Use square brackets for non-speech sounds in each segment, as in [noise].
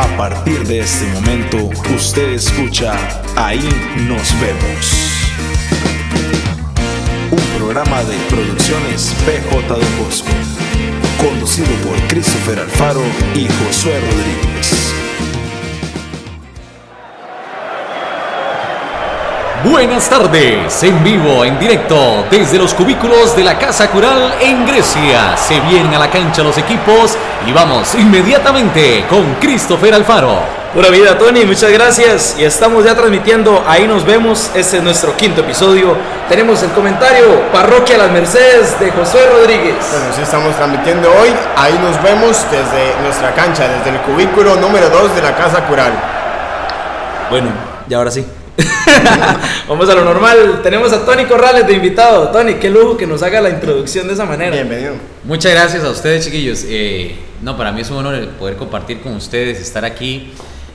A partir de este momento, usted escucha Ahí nos vemos. Un programa de producciones PJ Don Bosco, conducido por Christopher Alfaro y Josué Rodríguez. Buenas tardes, en vivo, en directo, desde los cubículos de la Casa Cural en Grecia. Se vienen a la cancha los equipos y vamos inmediatamente con Christopher Alfaro. Pura vida, Tony, muchas gracias. Y estamos ya transmitiendo, ahí nos vemos. Este es nuestro quinto episodio. Tenemos el comentario Parroquia Las Mercedes de Josué Rodríguez. Bueno, sí estamos transmitiendo hoy. Ahí nos vemos desde nuestra cancha, desde el cubículo número 2 de la Casa Cural. Bueno, y ahora sí. [laughs] Vamos a lo normal. Tenemos a Tony Corrales de invitado. Tony, qué lujo que nos haga la introducción de esa manera. Bienvenido. Muchas gracias a ustedes, chiquillos. Eh, no, para mí es un honor el poder compartir con ustedes, estar aquí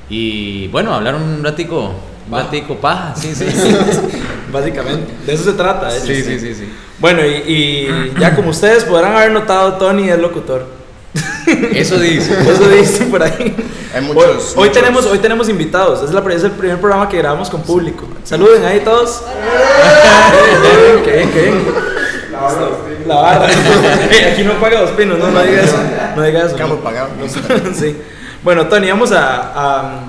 y, bueno, hablar un ratico, un ratico paja, sí, sí. [laughs] Básicamente, de eso se trata. Sí, sí, sí, sí. Bueno, y, y ya como ustedes podrán haber notado, Tony es locutor. [laughs] Eso dice. Eso dice por ahí. Hay Hoy, muchos. hoy muchos- tenemos, hoy tenemos invitados. Es, la, es el primer programa que grabamos con público. Saluden ahí todos. Qué qué. [laughs] La barra. [laughs] Eh, Aquí no paga dos pinos, no, no diga eso. No diga eso. Campo pagado, sí. Bueno, Tony, vamos a, a,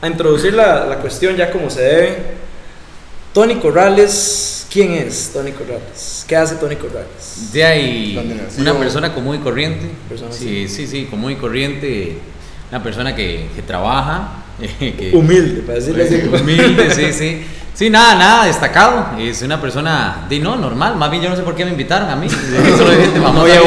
a introducir la, la cuestión ya como se debe. Tony Corrales, ¿quién es Tony Corrales? ¿Qué hace Tony Corrales? De ahí, una persona común y corriente. Persona sí, sí, sí, común y corriente. Una persona que, que trabaja. [laughs] que, Humilde, para decirlo así. [laughs] Humilde, sí, sí. Sí, nada, nada destacado. Es una persona, de no, normal. Más bien yo no sé por qué me invitaron a mí. [laughs] Aquí solo hay gente famosa. No había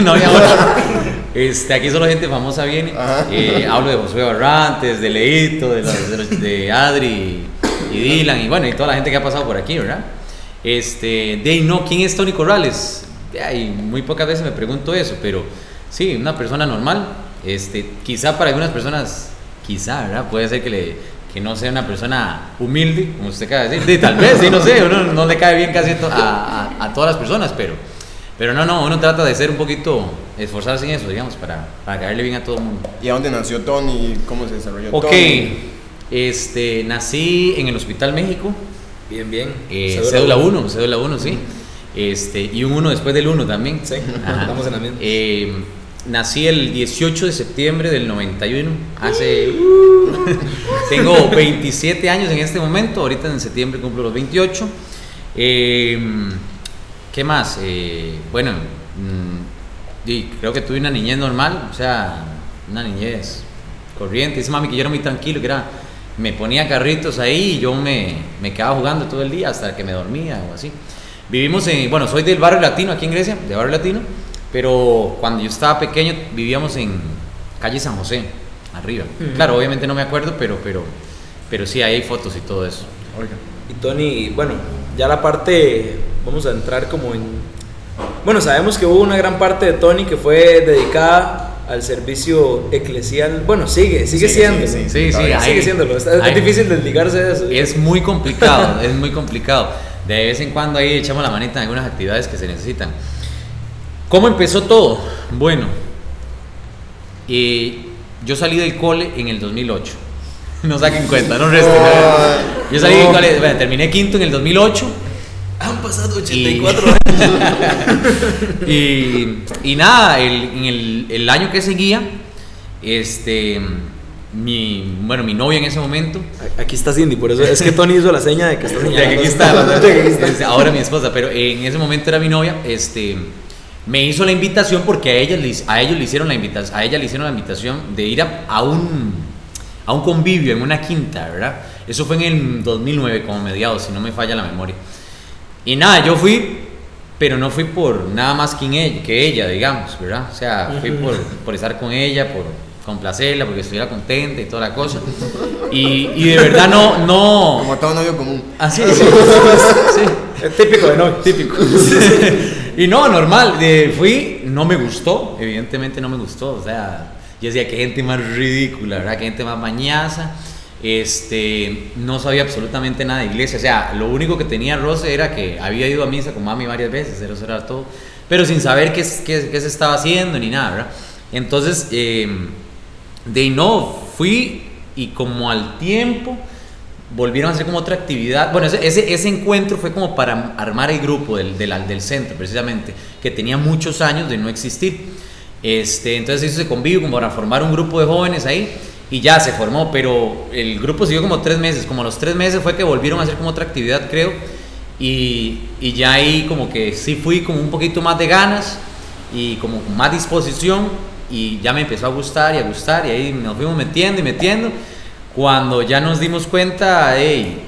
no había otro. Este, aquí solo gente famosa viene. Eh, hablo de Josué Barrantes, de Leito, de, los- de, los- de Adri y Dylan y bueno, y toda la gente que ha pasado por aquí, ¿verdad? Este, de no, ¿quién es Tony Corrales? Ahí, muy pocas veces me pregunto eso, pero sí, una persona normal. Este, quizá para algunas personas, quizá, ¿verdad? Puede ser que, le, que no sea una persona humilde, como usted acaba de decir. De, tal vez, sí, no sé, uno no le cae bien casi a, to- a- a- todas las personas, pero, pero no, no, uno trata de ser un poquito, esforzarse en eso, digamos, para, para caerle bien a todo el mundo. ¿Y a dónde nació Tony? ¿Cómo se desarrolló Ok, Tony? Este, nací en el Hospital México, Bien, bien. eh, cédula 1, cédula 1, sí. Este, y un 1 después del 1 también. Sí, Ajá. [laughs] estamos en la misma. Eh, nací el 18 de septiembre del 91. Hace. uh, [laughs] tengo 27 años en este momento. Ahorita en septiembre cumplo los 28. Eh, ¿Qué más? Eh, bueno, mm, y creo que tuve una niñez normal. O sea, una niñez corriente. Dice mami que yo era muy tranquilo, que era. Me ponía carritos ahí y yo me, me quedaba jugando todo el día hasta que me dormía o así. Vivimos en, bueno, soy del barrio latino aquí en Grecia, de barrio latino, pero cuando yo estaba pequeño vivíamos en calle San José, arriba. Claro, obviamente no me acuerdo, pero, pero, pero sí, ahí hay fotos y todo eso. Y Tony, bueno, ya la parte, vamos a entrar como en... Bueno, sabemos que hubo una gran parte de Tony que fue dedicada al servicio eclesial. Bueno, sigue, sigue, Sigue, siendo. sigue, Sí, sí, sigue siéndolo. Está- es difícil desligarse de eso. Es muy complicado, es muy complicado. De vez en cuando ahí echamos la manita en algunas actividades que se necesitan. ¿Cómo empezó todo? Bueno, eh, yo salí del cole en el 2008. [laughs] No saquen cuenta, no resten. Yo salí del cole, bueno, terminé quinto en el 2008. Han pasado Y- 84 [laughs] años. Y, y nada, el, en el, el año que seguía, este, mi, bueno, mi novia en ese momento, Aquí está Cindy, por eso es que Tony hizo la seña de que está [laughs] señalando. aquí está, [laughs] De que aquí está. es ahora mi esposa, pero en ese momento era mi novia, este, me hizo la invitación porque a ella, le- a ellos le hicieron la invitación, a ella le hicieron la invitación de ir a, a un, a un convivio en una quinta, ¿verdad? Eso fue en el 2009, como mediados, si no me falla la memoria. Y nada, yo fui, pero no fui por nada más que, en ella, que ella, digamos, ¿verdad? O sea, fui [laughs] por, por estar con ella, por complacerla, porque estuviera contenta y toda la cosa. Y, y de verdad no, no, Como todo novio común. Así [laughs] es. sí. Es típico de novio. Típico. [laughs] y no, normal. de- fui, no me gustó. Evidentemente no me gustó. O sea, yo decía que gente más ridícula, ¿verdad? Que gente más bañaza. Este, no sabía absolutamente nada de iglesia. O sea, lo único que tenía roce era que había ido a misa con mami varias veces, eso era todo. Pero sin saber qué, qué, qué se estaba haciendo ni nada, ¿verdad? Entonces, eh, de no, fui y como al tiempo volvieron a hacer como otra actividad. Bueno, ese, ese, ese encuentro fue como para armar el grupo del, del, del, centro, precisamente, que tenía muchos años de no existir. Este, entonces hizo ese convivio como para formar un grupo de jóvenes ahí y ya se formó, pero el grupo siguió como tres meses, como los tres meses fue que volvieron a hacer como otra actividad, creo, y, y ya ahí como que sí fui como un poquito más de ganas y como con más disposición y ya me empezó a gustar y a gustar y ahí nos fuimos metiendo y metiendo. Cuando ya nos dimos cuenta, hey,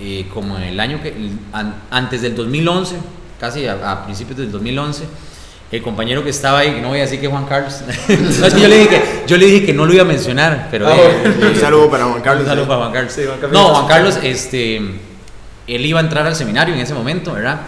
eh, como en el año que, an, antes del 2011, casi a, a, principios del 2011, el compañero que estaba ahí, no voy a decir que Juan Carlos, [laughs] no, es que yo le, dije que, yo le dije que no lo iba a mencionar, pero... Ah, eh, un saludo para Juan Carlos. Un saludo para Juan Carlos. Sí, Juan no, Juan Carlos, este, él iba a entrar al seminario en ese momento, ¿verdad?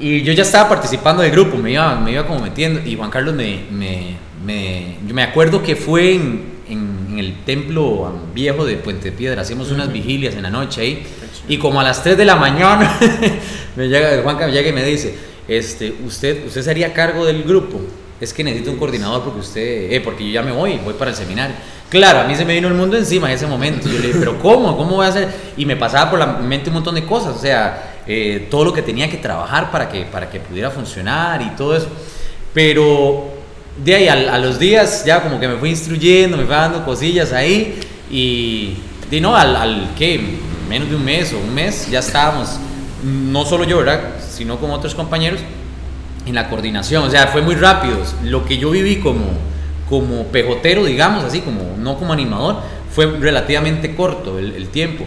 Y yo ya estaba participando del grupo, me iba, me iba como metiendo, y Juan Carlos me, me, me yo me acuerdo que fue en en, en, el templo viejo de Puente Piedra, hacíamos unas uh -huh. vigilias en la noche ahí, y como a las 3 de la mañana, [laughs] me llega, Juanca me llega y me dice, este, usted, usted sería cargo del grupo, es que necesito un coordinador porque usted, eh, porque yo ya me voy, voy para el seminario. Claro, a mí se me vino el mundo encima en ese momento, yo le dije, pero ¿cómo? ¿Cómo voy a hacer? Y me pasaba por la mente un montón de cosas, o sea, eh, todo lo que tenía que trabajar para que, para que pudiera funcionar y todo eso, pero de ahí a, los días ya como que me fui instruyendo, me fui dando cosillas ahí y de no, al, al que menos de un mes o un mes ya estábamos, no solo yo, ¿verdad? Sino con otros compañeros en la coordinación, o sea, fue muy rápido. Lo que yo viví como, como pejotero, digamos así, como no como animador, fue relativamente corto el, el tiempo.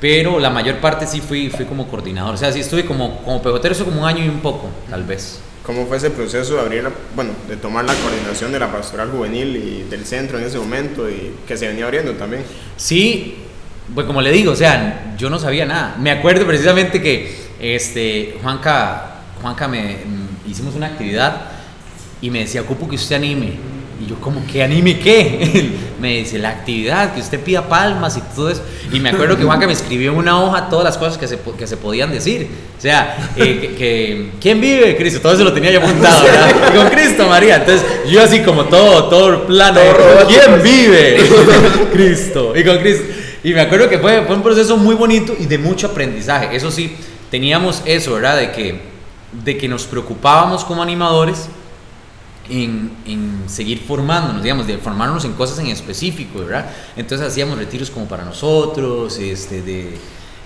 Pero la mayor parte sí fui, fui como coordinador. O sea, sí estuve como, como pejotero, eso como un año y un poco, tal vez. ¿Cómo fue ese proceso de abrir, la, bueno, de tomar la coordinación de la pastoral juvenil y del centro en ese momento y que se venía abriendo también? Sí, pues como le digo, o sea, yo no sabía nada. Me acuerdo precisamente que este, Juanca, Juanca me hicimos una actividad y me decía, ocupo que usted anime. Y yo, como que anime qué? [laughs] me dice, la actividad, que usted pida palmas y todo eso. Y me acuerdo que Juanca me escribió en una hoja todas las cosas que se, que se podían decir. O sea, eh, que, que, ¿quién vive? Cristo. Todo eso lo tenía yo apuntado, ¿verdad? Y con Cristo, María. Entonces, yo así como todo, todo plano. ¿Quién vive? [laughs] Cristo. Y con Cristo. Y me acuerdo que fue, fue un proceso muy bonito y de mucho aprendizaje. Eso sí, teníamos eso, ¿verdad? De que, de que nos preocupábamos como animadores en, en, seguir formándonos, digamos, de formarnos en cosas en específico, ¿verdad? Entonces hacíamos retiros como para nosotros, este, de,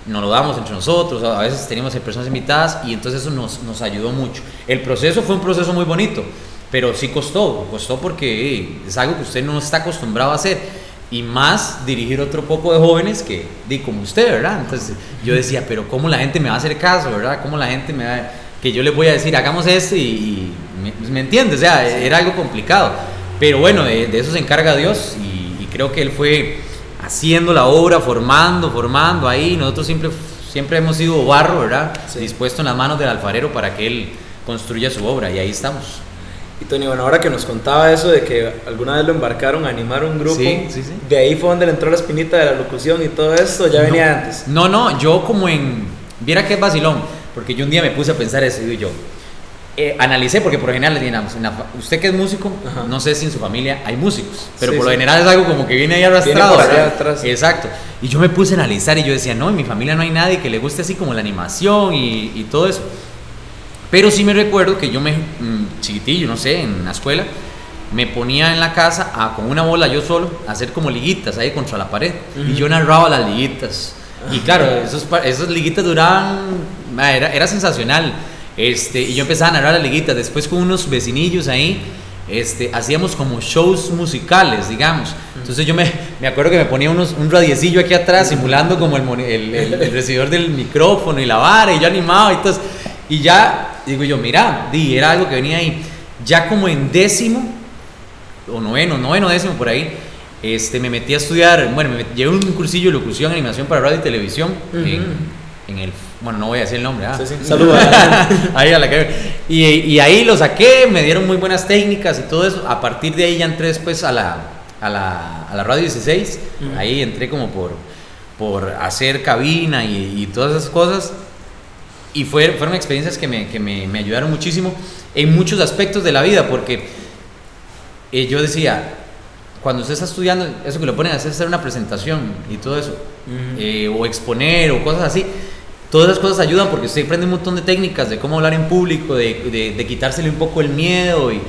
nos lo damos entre nosotros, a veces teníamos personas invitadas y entonces eso nos, nos ayudó mucho. El proceso fue un proceso muy bonito, pero sí costó, costó porque es algo que usted no está acostumbrado a hacer y más dirigir otro poco de jóvenes que, di como usted, ¿verdad? Entonces yo decía, pero ¿cómo la gente me va a hacer caso, ¿verdad? ¿Cómo la gente me va que yo les voy a decir, hagamos esto y, y me, ¿me entiendes? O sea, era algo complicado. Pero bueno, de, de eso se encarga Dios y, y, creo que Él fue haciendo la obra, formando, formando ahí. Nosotros siempre, siempre hemos sido barro, ¿verdad? Sí. Dispuesto en las manos del alfarero para que Él construya su obra y ahí estamos. Y Tony, bueno, ahora que nos contaba eso de que alguna vez lo embarcaron a animar un grupo, sí, sí, sí. de ahí fue donde le entró la espinita de la locución y todo esto, ya no, venía antes. No, no, yo como en. Viera que es vacilón, porque yo un día me puse a pensar eso y yo. Eh, analicé, porque por lo general, digamos, la, usted que es músico, Ajá. no sé si en su familia hay músicos, pero sí, por lo general es algo como que viene ahí arrastrado. Viene allá atrás. Exacto. Y yo me puse a analizar y yo decía, no, en mi familia no hay nadie que le guste así como la animación y, y todo eso. Pero sí me recuerdo que yo me, mmm, chiquitillo, no sé, en la escuela, me ponía en la casa a, con una bola yo solo a hacer como liguitas ahí contra la pared. Uh -huh. Y yo narraba las liguitas. Y claro, esos, esos liguitas duraban, era, era sensacional. Este, y yo empezaba a narrar las liguitas. Después con unos vecinillos ahí, este, hacíamos como shows musicales, digamos. Entonces yo me, me acuerdo que me ponía unos, un radiecillo aquí atrás, simulando como el, el, el, el [laughs] recibidor del micrófono y la vara, y yo animaba y todo. Y ya, digo yo, mira, di, era algo que venía ahí. Ya como en décimo, o noveno, noveno, décimo por ahí, este, me metí a estudiar, bueno, me metí, llevé un cursillo de locución, animación para radio y televisión uh -huh. en, en, el, bueno, no voy a decir el nombre, ¿ah? Sí, sí. [laughs] Saludos. ahí a la que, y, y, ahí lo saqué, me dieron muy buenas técnicas y todo eso. A partir de ahí ya entré después a la, a la, a la radio 16, uh -huh. ahí entré como por, por hacer cabina y, y todas esas cosas y fue, fueron experiencias que, me, que me, me, ayudaron muchísimo en muchos aspectos de la vida, porque eh, yo decía, cuando usted está estudiando, eso que lo ponen a hacer, hacer una presentación y todo eso, eh, o exponer o cosas así, todas esas cosas ayudan porque usted aprende un montón de técnicas de cómo hablar en público, de, de, de quitársele un poco el miedo y,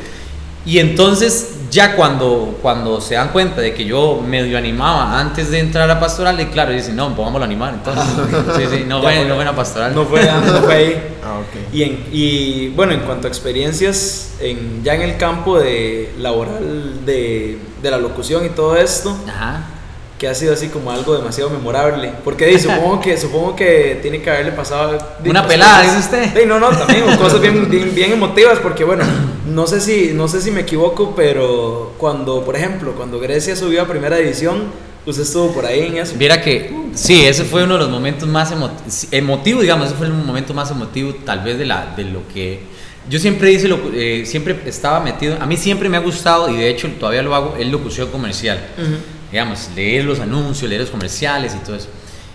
y entonces ya cuando, cuando se dan cuenta de que yo medio animaba antes de entrar a pastoral, y claro, dicen, no, pongámoslo a animar. Entonces, sí, sí, no, fue, no fue a pastoral. No fue, no fue ahí. [laughs] Ah, ok. Y, en- y, bueno, en cuanto a experiencias, en, ya en el campo de laboral de, de la locución y todo esto, Ajá. Que ha sido así como algo demasiado memorable. Porque supongo, que, supongo que tiene que haberle pasado... Una pelada, dice usted. di, no, no, también, [laughs] cosas bien, bien, bien emotivas, porque bueno, no sé, si, no sé si me equivoco, pero cuando, por ejemplo, cuando Grecia subió a primera división, usted estuvo por ahí en eso. Viera que sí, ese fue uno de los momentos más emo- emotivos, digamos, ese fue el momento más emotivo tal vez de, la, de lo que yo siempre hice, lo- eh, siempre estaba metido, a mí siempre me ha gustado y de hecho todavía lo hago, es locución comercial, digamos, leer los anuncios, leer los comerciales y todo eso.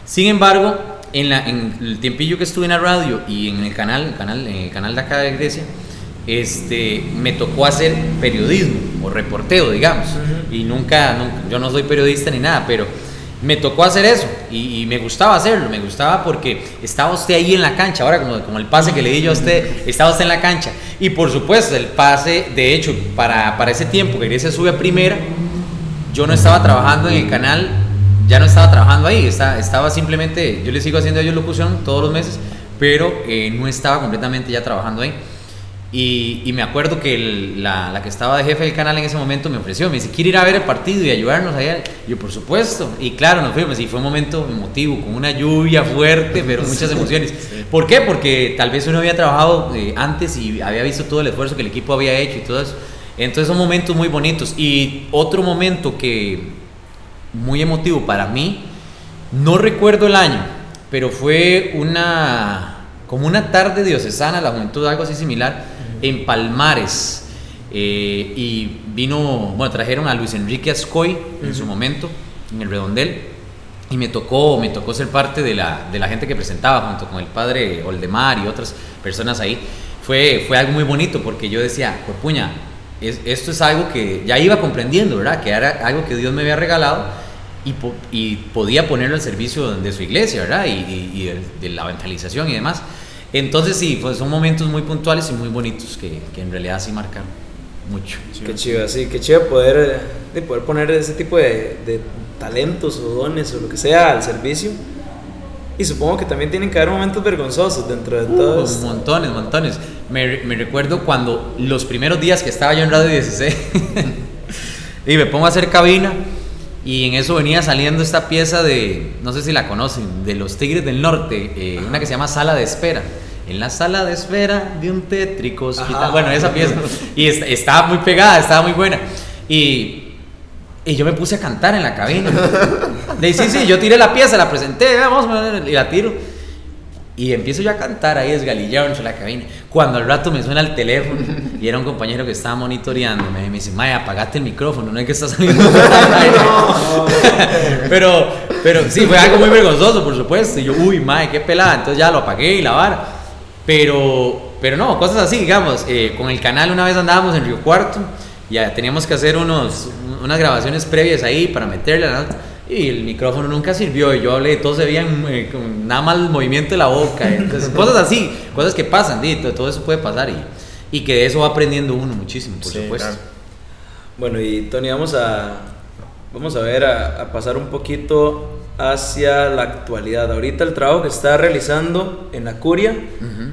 Sin embargo, en, la, en el tiempillo que estuve en la radio y en el canal, el canal, en el canal de acá de Grecia, este, me tocó hacer periodismo o reporteo, digamos. Y nunca, nunca- yo no soy periodista ni nada, pero me tocó hacer eso y, y me gustaba hacerlo, me gustaba porque estaba usted ahí en la cancha, ahora como, como el pase que le di yo a usted, estaba usted en la cancha. Y por supuesto, el pase, de hecho, para, para ese tiempo que Grecia sube a primera, yo no estaba trabajando en el canal, ya no estaba trabajando ahí, estaba, estaba simplemente, yo le sigo haciendo a ellos locución todos los meses, pero eh, no estaba completamente ya trabajando ahí. Y, y me acuerdo que el- la, la que estaba de jefe del canal en ese momento me ofreció, me dice, ¿quiere ir a ver el partido y ayudarnos allá? Yo, por supuesto. Y claro, nos fuimos y fue un momento emotivo, con una lluvia fuerte, pero muchas emociones. ¿Por qué? Porque tal vez uno había trabajado eh, antes y había visto todo el esfuerzo que el equipo había hecho y todo eso. Entonces son momentos muy bonitos. Y otro momento que muy emotivo para mí, no recuerdo el año, pero fue una como una tarde diocesana, la juventud, algo así similar, en Palmares. Eh, y vino, bueno, trajeron a Luis Enrique Ascoy en su momento, en el redondel. Y me tocó, me tocó ser parte de la, de la gente que presentaba, junto con el padre Oldemar y otras personas ahí. Fue, fue algo muy bonito porque yo decía, pues puña, es- esto es algo que ya iba comprendiendo, ¿verdad? Que era algo que Dios me había regalado y, po- y podía ponerlo al servicio de su iglesia, ¿verdad? Y, y- y de, de la evangelización y demás. Entonces sí, pues son momentos muy puntuales y muy bonitos que, que en realidad sí marcaron mucho. Qué chido, sí, qué chido poder, eh, de poder poner ese tipo de, de talentos o dones o lo que sea al servicio. Y supongo que también tienen que haber momentos vergonzosos dentro de todo esto. montones, montones. Me, re- me recuerdo cuando los primeros días que estaba yo en Radio 16 [laughs] y me pongo a hacer cabina y en eso venía saliendo esta pieza de, no sé si la conocen, de los Tigres del Norte, eh, una que se llama Sala de Espera. En la sala de espera de un tétrico hospital. Ajá. Bueno, esa pieza. Y est- estaba muy pegada, estaba muy buena. Y, y yo me puse a cantar en la cabina. Le dije, sí, sí, yo tiré la pieza, la presenté, vamos, y la tiro. Y empiezo yo a cantar ahí desgalillado entre la cabina. Cuando al rato me suena el teléfono y era un compañero que estaba monitoreando. Me, me dice, Maya, apagate el micrófono, no es que está saliendo. [laughs] pero, pero sí, fue algo muy vergonzoso, por supuesto. Y yo, uy, Maya, qué pelada. Entonces ya lo apagué y la vara. Pero, pero no, cosas así, digamos. eh, con el canal una vez andábamos en Río Cuarto. Ya teníamos que hacer unos, unas grabaciones previas ahí para meterle la nota. Y el micrófono nunca sirvió. Y yo hablé, todos se veían eh, nada más el movimiento de la boca. Entonces, [laughs] cosas así, cosas que pasan, di, todo, todo eso puede pasar. Y, y que de eso va aprendiendo uno muchísimo, por Sí, supuesto. claro. Bueno, y Tony, vamos a, vamos a ver, a, a pasar un poquito hacia la actualidad. Ahorita el trabajo que está realizando en la curia, Ujú.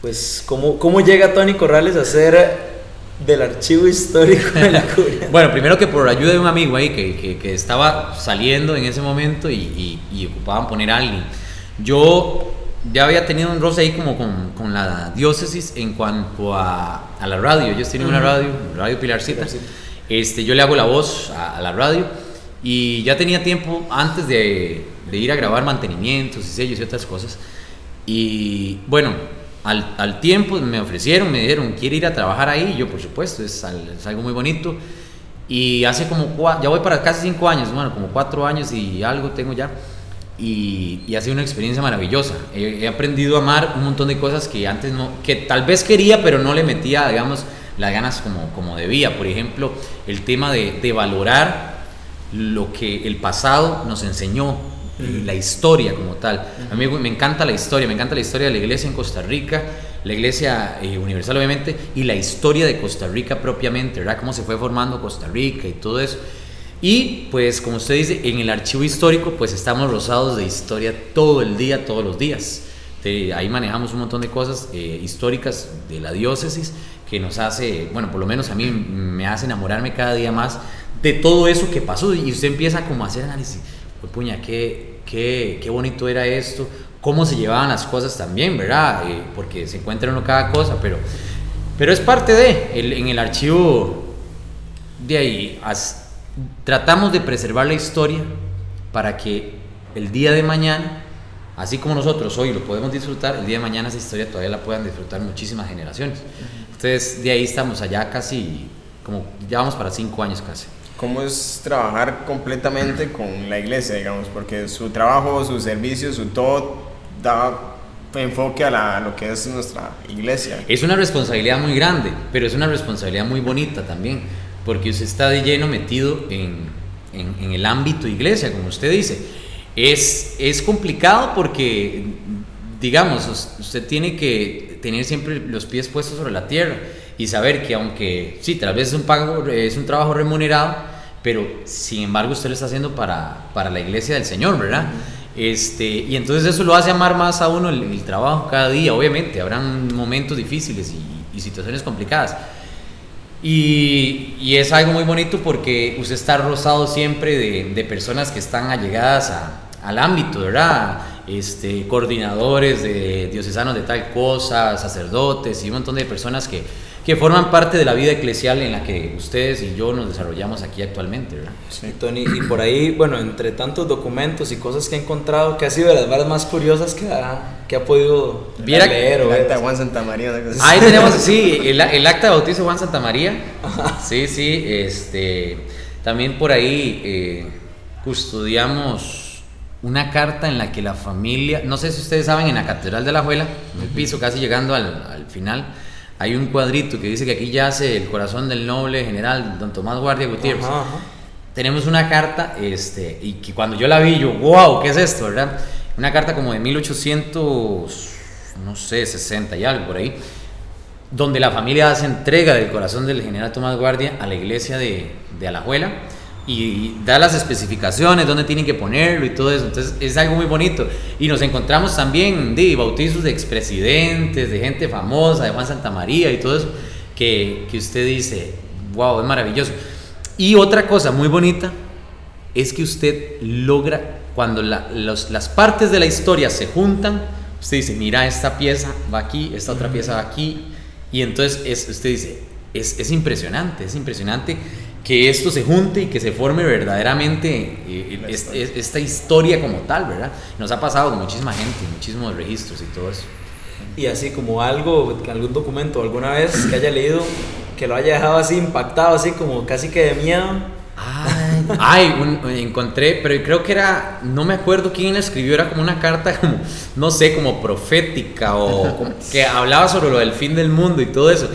pues, ¿cómo, cómo llega Tony Corrales a ser del archivo histórico de la curia? [laughs] Bueno, primero que por ayuda de un amigo ahí que, que- que estaba saliendo en ese momento y, y- y ocupaban poner a alguien. Yo ya había tenido un roce ahí como con, con la diócesis en cuanto a, a la radio. Ellos tienen una radio, Radio Pilarcita. Pilarcita. Este, yo le hago la voz a, a la radio y ya tenía tiempo antes de, de ir a grabar mantenimientos y sellos y otras cosas. Y bueno, al, al tiempo me ofrecieron, me dijeron, ¿quiere ir a trabajar ahí? Yo, por supuesto, es, al- es algo muy bonito. Y hace como, cua- ya voy para casi cinco años, bueno, como cuatro años y algo tengo ya. Y, y ha sido una experiencia maravillosa. He, he aprendido a amar un montón de cosas que antes no, que tal vez quería, pero no le metía, digamos, las ganas como, como debía. Por ejemplo, el tema de, de valorar lo que el pasado nos enseñó, la historia como tal. A mí me encanta la historia, me encanta la historia de la iglesia en Costa Rica, la iglesia eh, universal obviamente, y la historia de Costa Rica propiamente, ¿verdad? Cómo se fue formando Costa Rica y todo eso. Y pues como usted dice, en el archivo histórico pues estamos rosados de historia todo el día, todos los días. ahí manejamos un montón de cosas eh, históricas de la diócesis que nos hace, bueno, por lo menos a mí me hace enamorarme cada día más de todo eso que pasó y usted empieza como a hacer análisis pues puña, qué, qué, qué, bonito era esto, cómo se llevaban las cosas también, ¿verdad? Eh, porque se encuentra uno cada cosa, pero, pero es parte de, el, en el archivo de ahí, tratamos de preservar la historia para que el día de mañana, así como nosotros hoy lo podemos disfrutar, el día de mañana esa historia todavía la puedan disfrutar muchísimas generaciones. Entonces, de ahí estamos allá casi, como ya vamos para cinco años casi. ¿Cómo es trabajar completamente con la iglesia, digamos? Porque su trabajo, su servicio, su todo da enfoque a, la, lo que es nuestra iglesia. Es una responsabilidad muy grande, pero es una responsabilidad muy bonita también, porque usted está de lleno metido en, en, en el ámbito iglesia, como usted dice. Es, es complicado porque, digamos, usted tiene que tener siempre los pies puestos sobre la tierra y saber que aunque sí, tal vez es un, pago, es un trabajo remunerado, pero sin embargo usted lo está haciendo para, para la iglesia del Señor, ¿verdad? Este, y entonces eso lo hace amar más a uno el, trabajo cada día, obviamente, habrán momentos difíciles y, y situaciones complicadas. Y, y, es algo muy bonito porque usted está rozado siempre de, de personas que están allegadas a, al ámbito, ¿verdad? Este, coordinadores de diocesanos de tal cosa, sacerdotes y un montón de personas que, que forman parte de la vida eclesial en la que ustedes y yo nos desarrollamos aquí actualmente, ¿verdad? Sí, Tony, y por ahí, bueno, entre tantos documentos y cosas que he encontrado, que ha sido de las varas más curiosas que ha, que ha podido leer? El acta de Juan Santa María. Ahí tenemos, sí, [laughs] el, el, acta de bautizo de Juan Santa María. Sí, sí, este, también por ahí eh, custodiamos una carta en la que la familia, no sé si ustedes saben, en la Catedral de la Juela, en el piso, casi llegando al, al final, hay un cuadrito que dice que aquí yace el corazón del noble general don Tomás Guardia Gutiérrez. Tenemos una carta, este, y que cuando yo la vi, yo, wow, ¿qué es esto, verdad? Una carta como de 1800, no sé, 60 y algo por ahí, donde la familia hace entrega del corazón del general Tomás Guardia a la iglesia de, de Alajuela y da las especificaciones, dónde tienen que ponerlo y todo eso. Entonces es algo muy bonito. Y nos encontramos también de bautizos de expresidentes, de gente famosa, de Juan Santa María y todo eso, que, que usted dice, wow, es maravilloso. Y otra cosa muy bonita es que usted logra, cuando la, los, las partes de la historia se juntan, usted dice, mira, esta pieza va aquí, esta otra pieza va aquí. Y entonces es, usted dice, es, es impresionante, es impresionante que esto se junte y que se forme verdaderamente eh, esta historia como tal, ¿verdad? Nos ha pasado con muchísima gente, muchísimos registros y todo eso. Y así como algo, algún documento alguna vez que haya leído que lo haya dejado así impactado, así como casi que de miedo. Ay, encontré, pero creo que era, no me acuerdo quién la escribió, era como una carta como, no sé, como profética o [laughs] que hablaba sobre lo del fin del mundo y todo eso.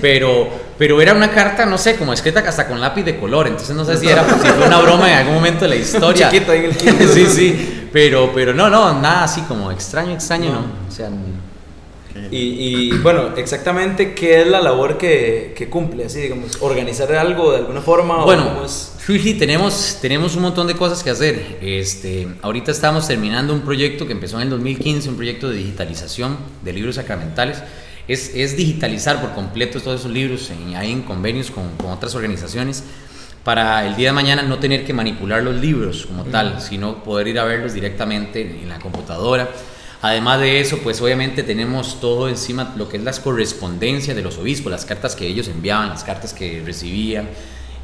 Pero, pero era una carta, no sé, como escrita hasta con lápiz de color, entonces no sé si era si fue una broma en algún momento de la historia. Chiquito ahí en el [laughs] Sí, sí, pero, pero no, no, nada así como extraño, extraño, ¿no? O sea, y, bueno, exactamente qué es la labor que, que, cumple, así digamos, organizar algo de alguna forma. Bueno, sí, sí, tenemos, tenemos un montón de cosas que hacer. Este, ahorita estamos terminando un proyecto que empezó en el 2015, un proyecto de digitalización de libros sacramentales. Es, es digitalizar por completo todos esos libros, en, hay en convenios con, con, otras organizaciones, para el día de mañana no tener que manipular los libros como tal, sino poder ir a verlos directamente en la computadora Además de eso, pues obviamente tenemos todo encima lo que es las correspondencias de los obispos, las cartas que ellos enviaban, las cartas que recibían,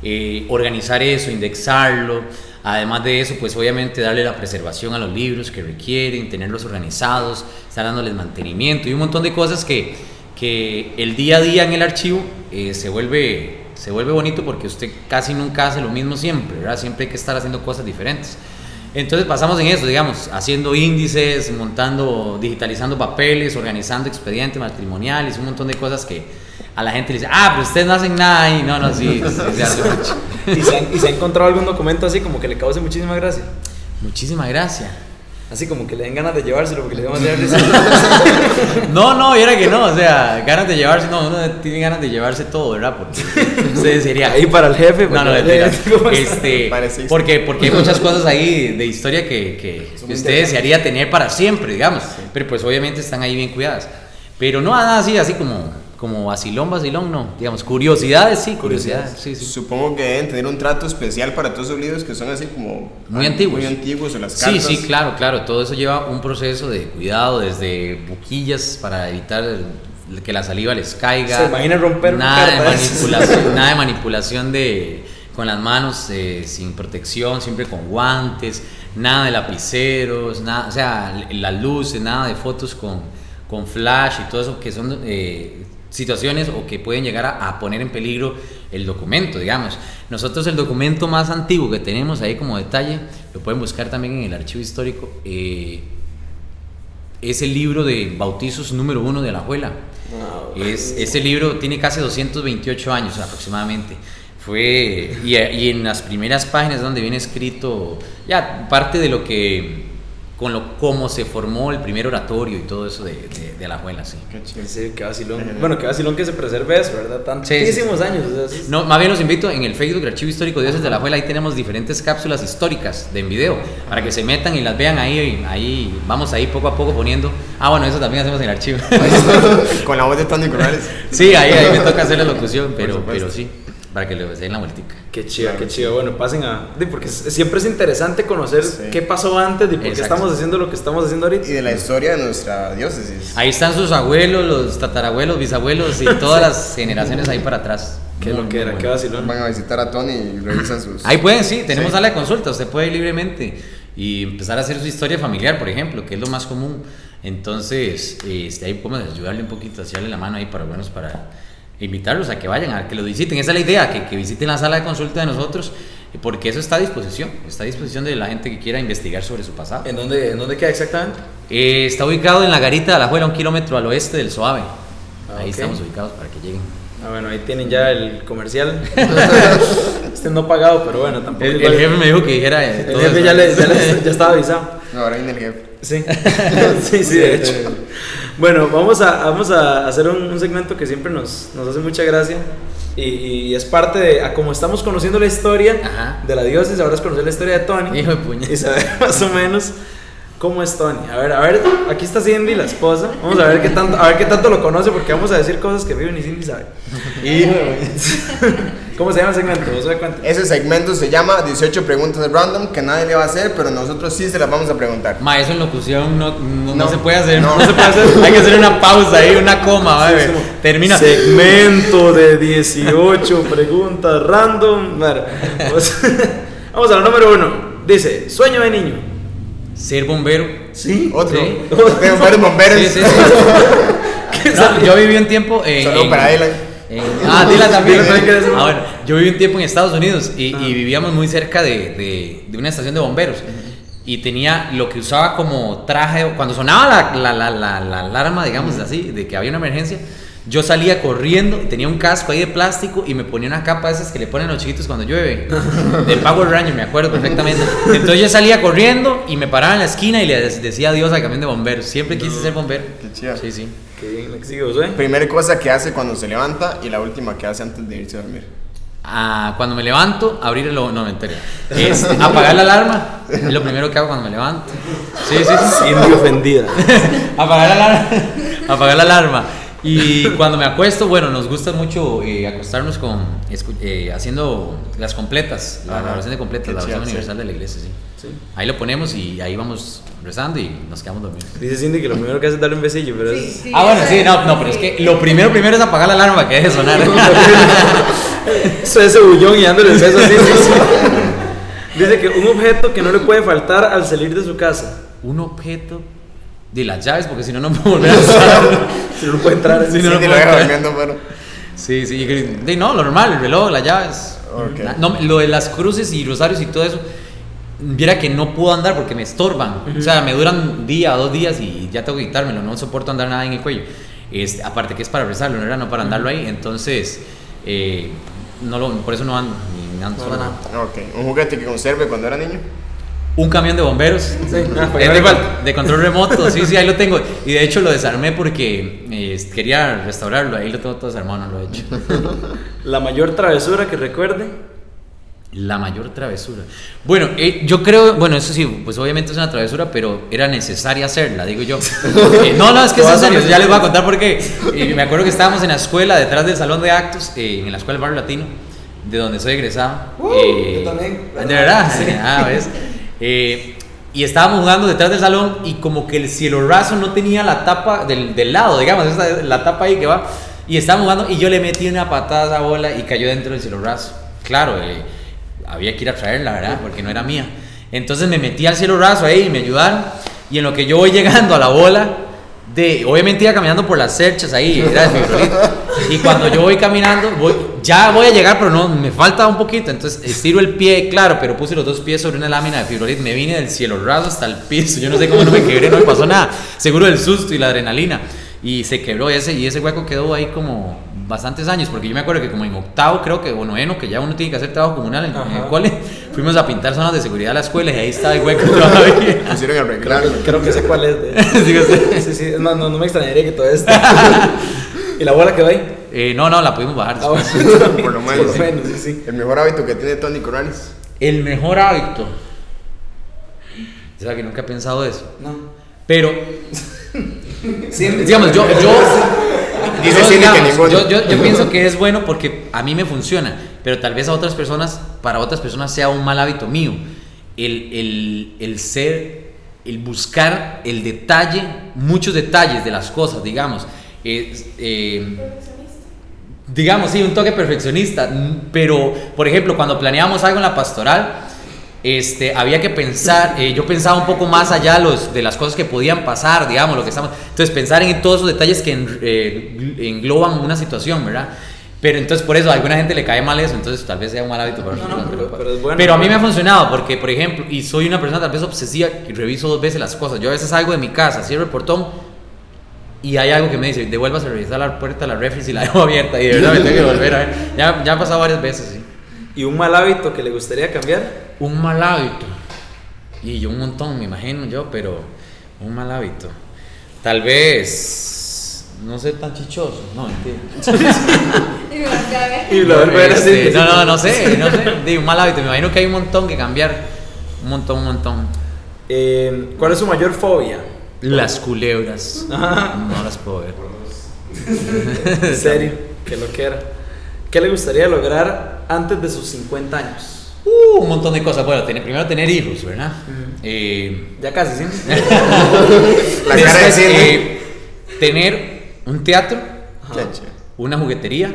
eh, organizar eso, indexarlo. Además de eso, pues obviamente darle la preservación a los libros que requieren, tenerlos organizados, estar dándoles mantenimiento y un montón de cosas que, que el día a día en el archivo eh, se, vuelve, se vuelve bonito porque usted casi nunca hace lo mismo siempre, ¿verdad? Siempre hay que estar haciendo cosas diferentes. Entonces pasamos en eso, digamos, haciendo índices, montando, digitalizando papeles, organizando expedientes matrimoniales, un montón de cosas que a la gente le dice, ah, pero ustedes no hacen nada y no, no, sí, sí, se hace mucho. ¿Y se, han, ¿Y se ha encontrado algún documento así como que le cause muchísima gracia? Muchísimas gracias. Así como que le den ganas de llevárselo porque le demos [laughs] de risa. No, no, era que no, o sea, ganas de llevarse, no, uno tiene ganas de llevarse todo, ¿verdad? Porque ustedes sería Ahí para el jefe. No, no. [laughs] Este, Pareciste. porque, porque hay muchas [laughs] cosas ahí de historia que, que, que usted desearía tener para siempre, digamos. Pero pues obviamente están ahí bien cuidadas. Pero no nada así, así como, como vacilón, vacilón, no. Digamos, curiosidades, sí, curiosidades, sí, sí. Supongo que deben tener un trato especial para todos esos libros que son así como Muy antiguos. Muy antiguos o las Sí, cartas. sí, claro, claro. Todo eso lleva un proceso de cuidado, desde buquillas para evitar el- que la saliva les caiga. Se imagina romper nada de manipulación, [laughs] nada de manipulación de con las manos eh, sin protección, siempre con guantes, nada de lapiceros, nada, o sea, las luces, nada de fotos con, con flash y todo eso que son eh, situaciones o que pueden llegar a, a poner en peligro el documento, digamos. Nosotros el documento más antiguo que tenemos ahí como detalle, lo pueden buscar también en el archivo histórico, eh, es el libro de bautizos número uno de Alajuela. Es, ese libro tiene casi 228 años aproximadamente. Fue, y, y en las primeras páginas donde viene escrito ya parte de lo que, con lo cómo se formó el primer oratorio y todo eso de, de, de Alajuela, sí. Sí, qué vacilón. Bueno, qué vacilón que se preserve eso, ¿verdad? Tantísimos años. o sea, es- No, más bien los invito en el Facebook del Archivo Histórico Dioses de la Juela, ahí tenemos diferentes cápsulas históricas de en video, para que se metan y las vean ahí, ahí vamos ahí poco a poco poniendo. Ah, bueno, eso también hacemos en el archivo. [laughs] Con la voz de Tony [laughs] Corrales. sí, ahí, ahí me toca hacer la locución, pero, pero sí, para que le den la vueltica. Qué chido, qué chido. Bueno, pasen a. sí, Porque siempre es interesante conocer Sí. qué pasó antes y por qué Exacto. estamos haciendo lo que estamos haciendo ahorita. Y de la historia de nuestra diócesis. Ahí están sus abuelos, los tatarabuelos, bisabuelos y todas las generaciones ahí para atrás. Qué Muy, lo que era, bueno. qué vacilón. Van a visitar a Tony y revisan sus. Ahí pueden, sí, tenemos Sí. sala de consulta, usted puede ir libremente y empezar a hacer su historia familiar, por ejemplo, que es lo más común. Entonces, este, ahí podemos ayudarle un poquito, hacerle la mano ahí para buenos para invitarlos a que vayan, a que lo visiten. Esa es la idea, que, que visiten la sala de consulta de nosotros, porque eso está a disposición, está a disposición de la gente que quiera investigar sobre su pasado. ¿En dónde, ¿En dónde queda exactamente? Eh, está ubicado en la garita de la Juela, un kilómetro al oeste del Soave. Ah, ahí ok. estamos ubicados para que lleguen. Ah, bueno, ahí tienen ya el comercial. [laughs] este no pagado, pero bueno, tampoco. El, el jefe me dijo que dijera. eh, el todo jefe ya, le- ya le- ya [laughs] estaba avisado. No, ahora viene el jefe. Sí, [laughs] sí, sí, de hecho. Bueno, vamos a, vamos a hacer un, un segmento que siempre nos, nos hace mucha gracia y, y es parte de, a como estamos conociendo la historia Ajá. de la diócesis, ahora es conocer la historia de Tony Hijo de puña. y saber [laughs] más o menos cómo es Tony. A ver, a ver, aquí está Cindy, la esposa. Vamos a ver qué tanto, a ver qué tanto lo conoce porque vamos a decir cosas que Vivian y Cindy saben. Y, [laughs] [laughs] ¿Cómo se llama el segmento? Ese segmento se llama 18 preguntas random que nadie le va a hacer, pero nosotros sí se las vamos a preguntar. Ma, eso en locución no, no, no No. se puede hacer. No. No, se puede hacer. Hay que hacer una pausa ahí, una coma, va, Sí, como Termina. Segmento de [laughs] 18 preguntas random. Bueno, pues, [laughs] vamos a la número uno. Dice, sueño de niño. Ser bombero. Sí. Otro. Sí. [laughs] Bomberos. Sí, sí, sí. No, yo viví un tiempo en. Solo en- para Dylan. En- [laughs] ah, Dylan también. Ah, bueno, yo viví un tiempo en Estados Unidos y, Ah. y vivíamos muy cerca de, de- de una estación de bomberos. Y tenía lo que usaba como traje, cuando sonaba la, la, la, la, la alarma, digamos así, de que había una emergencia, yo salía corriendo, tenía un casco ahí de plástico y me ponía una capa de esas que le ponen a los chiquitos cuando llueve, de Power Ranger, me acuerdo perfectamente. Entonces yo salía corriendo y me paraba en la esquina y le decía adiós al camión de bomberos. Siempre quise ser bombero. Qué chido. Sí, sí. Qué bien, sigue Josué. Primera cosa que hace cuando se levanta y la última que hace antes de irse a dormir. Ah, cuando me levanto, abrir el... No, mentira. Es apagar la alarma. Es lo primero que hago cuando me levanto. Sí, sí, sí. Cindy ofendida. [laughs] apagar la alarma. apagar la alarma. Y cuando me acuesto, bueno, nos gusta mucho eh, acostarnos con eh, haciendo las completas, la, la oración de completas, Qué la oración chido, sí. universal de la iglesia, sí. Sí. Ahí lo ponemos y ahí vamos rezando y nos quedamos dormidos. Dice Cindy que lo primero que hace es darle un besillo, pero Sí, es... sí, ah, bueno, sí, no, no, pero es que lo primero, primero es apagar la alarma que deje de sonar. [laughs] Eso es ese bullón y dándole el beso así. Dice que un objeto que no le puede faltar al salir de su casa. Un objeto de las llaves, porque si no, no puedo volver a usar. [laughs] Si no, no puede entrar. Sí, Sí, no lo te puedo creer. durmiendo, pero. Sí, sí, y no, lo normal, el reloj, las llaves. Ok. Na- No, lo de las cruces y rosarios y todo eso, viera que no puedo andar porque me estorban. O sea, me duran día dos días y ya tengo que quitármelo. No soporto andar nada en el cuello. Este, aparte que es para rezarlo, no era no para andarlo ahí. Entonces, eh, no lo, por eso no ando, ni ando solo. Ok, un juguete que conserve cuando era niño. Un camión de bomberos. Sí, Es de, de control remoto, sí, sí, ahí lo tengo. [laughs] Y de hecho lo desarmé porque eh, quería restaurarlo. Ahí lo tengo todo desarmado, no lo he hecho. [laughs] La mayor travesura que recuerde. La mayor travesura. Bueno, eh, yo creo, bueno, eso sí, pues obviamente es una travesura, pero era necesaria hacerla, digo yo. Eh, no, no, es que es en serio, ya les voy a contar por qué. Eh, me acuerdo que estábamos en la escuela, detrás del salón de actos, eh, en la escuela del barrio latino, de donde soy egresado. Eh, yo también. ¿De verdad? [laughs] Ah, ¿ves? Eh, y estábamos jugando detrás del salón y como que el cielo raso no tenía la tapa del, del lado, digamos, esa- la tapa ahí que va. Y estábamos jugando y yo le metí una patada a esa bola y cayó dentro del cielo raso. Claro, eh, había que ir a traerla, ¿verdad? Porque no era mía. Entonces me metí al cielo raso ahí y me ayudaron. Y en lo que yo voy [laughs] llegando a la bola, de, obviamente iba caminando por las cerchas ahí, era fibrolito. Y cuando yo voy caminando, voy, ya voy a llegar, pero no, me falta un poquito. Entonces estiro el pie, claro, pero puse los dos pies sobre una lámina de fibrolito. Me vine del cielo raso hasta el piso. Yo no sé cómo no me quebré, no me pasó nada. Seguro del susto y la adrenalina. Y se quebró ese, y ese hueco quedó ahí como bastantes años, porque yo me acuerdo que como en octavo, creo que, o noveno, que ya uno tiene que hacer trabajo comunal en, en el cole, fuimos a pintar zonas de seguridad de la escuela y ahí estaba el hueco todavía. Pusieron a arreglar. Creo que sé cuál es. De... [laughs] Sí, Sí, sí, es más, no, no me extrañaría que todo esto. [laughs] ¿Y la bola quedó ahí? Eh, no, no, la pudimos bajar Ah, después. [laughs] Por lo menos. Por lo menos, sí, sí. El mejor hábito que tiene Tony Corrales. El mejor hábito. O sea que nunca he pensado eso. No. Pero, [laughs] Sí, digamos, yo, yo, Dice yo, Cindy que digamos, ninguno. yo, yo- yo [laughs] pienso que es bueno porque a mí me funciona, pero tal vez a otras personas, para otras personas sea un mal hábito mío. El, el, el ser, el buscar el detalle, muchos detalles de las cosas, digamos. Es, eh, digamos, sí, un toque perfeccionista, pero por ejemplo, cuando planeábamos algo en la pastoral, este, había que pensar, eh, yo pensaba un poco más allá los, de las cosas que podían pasar, digamos, lo que estamos, entonces pensar en todos esos detalles que en- eh, gl- engloban una situación, ¿verdad? Pero entonces por eso a alguna gente le cae mal eso, entonces tal vez sea un mal hábito para No, nosotros, no, pero- pero, pero bueno. pero a mí me ha funcionado porque, por ejemplo, y soy una persona tal vez obsesiva que reviso dos veces las cosas. Yo a veces salgo de mi casa, cierro el portón y hay algo que me dice, devuelvas a revisar la puerta de la refri si la [laughs] dejo abierta y de verdad me tengo que volver a ver. Ya, ya ha pasado varias veces, sí. ¿Y un mal hábito que le gustaría cambiar? Un mal hábito. Y yo un montón, me imagino yo, pero un mal hábito. Tal vez no ser tan chichoso. No, mentira. [laughs] Y lo. Este, no, no, no sé, no sé. Digo, un mal hábito. Me imagino que hay un montón que cambiar. Un montón, un montón. Eh, ¿Cuál es su mayor fobia? Las culebras. Ajá. No las puedo ver. [laughs] En serio, que lo que era. ¿Qué le gustaría lograr antes de sus 50 años? Uh, un montón de cosas. Bueno, tener- primero tener hijos, ¿verdad? Eh, Ya casi, ¿sí? [laughs] La cara de Cindy. eh, tener un teatro, Ajá. Una juguetería.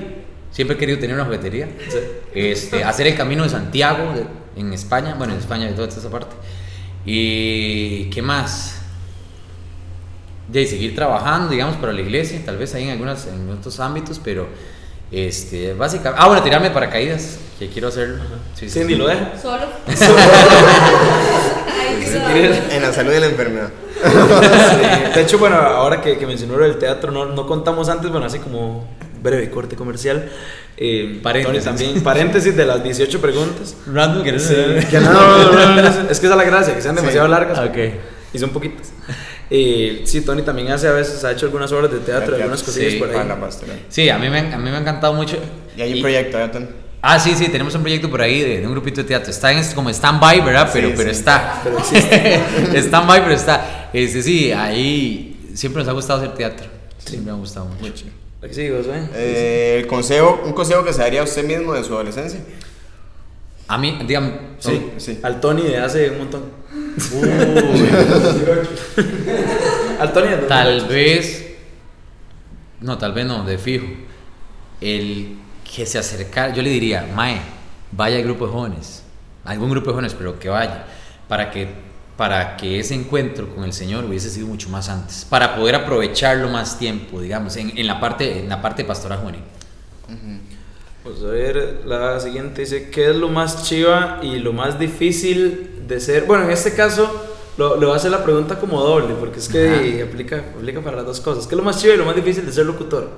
Siempre he querido tener una juguetería. Sí. Este, hacer el camino de Santiago de- en España, bueno, en España y toda esa parte. Y qué más? De seguir trabajando, digamos, para la iglesia, tal vez ahí en algunos en otros ámbitos, pero este, básicamente, ah, bueno, tirarme paracaídas, que quiero hacerlo. Sí, sí, Cindy, sí. ¿lo deja? Solo. En la salud y la enfermedad. Sí. De hecho, bueno, ahora que, que mencionó lo del teatro, no, no contamos antes, bueno, así como breve corte comercial. Eh, Paréntesis. Tony también, paréntesis de las 18 preguntas. Random, que no Sí, sé. que no, no, no, no, no, es que esa es la gracia, que sean demasiado largas. Ok. Y son poquitas. Eh, sí, Tony también hace a veces, ha hecho algunas obras de teatro, El algunas teatro, cosillas sí, por ahí. Sí, a mí, me, a mí me ha encantado mucho. Y hay un Y- proyecto, ¿ya, Tony? Ah, sí, sí, tenemos un proyecto por ahí de, de un grupito de teatro. Está en, como stand-by, ¿verdad? Pero, Sí, pero sí. está. Pero [laughs] existe. stand-by, pero está. Este, sí, ahí siempre nos ha gustado hacer teatro. Siempre me ha gustado mucho. Muy chido. ¿A qué sí, Josué? Eh, el consejo, un consejo que se daría a usted mismo de su adolescencia. A mí, digamos, Sí, sí. Al Tony de hace un montón. De tal vez. No, tal vez no, de fijo. El que se acercara, yo le diría, Mae, vaya al grupo de jóvenes. Algún grupo de jóvenes, pero que vaya. Para que, para que ese encuentro con el Señor hubiese sido mucho más antes. Para poder aprovecharlo más tiempo, digamos, en, en la, parte, en la parte pastoral juvenil. Pues a ver, la siguiente dice, ¿qué es lo más chiva y lo más difícil de ser, bueno, en este caso lo, le voy a hacer la pregunta como doble, porque es que aplica, aplica para las dos cosas. ¿Qué es lo más chido y lo más difícil de ser locutor?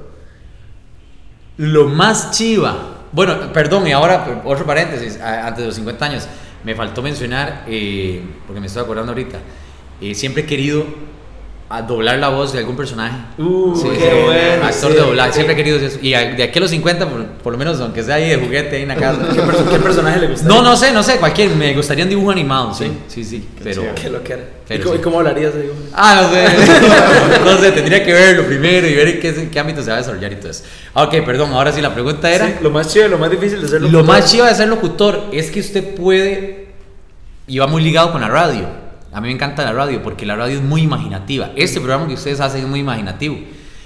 Lo más chiva. Bueno, perdón, y ahora otro paréntesis, antes de los 50 años, me faltó mencionar, eh, porque me estoy acordando ahorita, eh, siempre he querido a doblar la voz de algún personaje. Uh, Sí, qué sí, bueno, Actor sí. de doblaje, siempre he querido eso. Y de aquí a los 50, por, por lo menos, aunque sea ahí de juguete, ahí en la casa. [laughs] ¿Qué, perso- qué personaje le gusta? No, no sé, no sé, cualquier. Me gustaría un dibujo animado, sí, sí, sí. Pero. chido. ¿Qué lo que era? ¿Y, Pero cómo, sí. y cómo hablarías de dibujo? Ah, no sé. [laughs] no sé, tendría que verlo primero y ver en qué, en qué ámbito se va a desarrollar y todo eso. Ah, ok, perdón, ahora sí la pregunta era. Sí, lo más chido lo más difícil de ser Lo locutor. más chido de ser locutor es que usted puede, y va muy ligado con la radio. A mí me encanta la radio porque la radio es muy imaginativa. Este programa que ustedes hacen es muy imaginativo.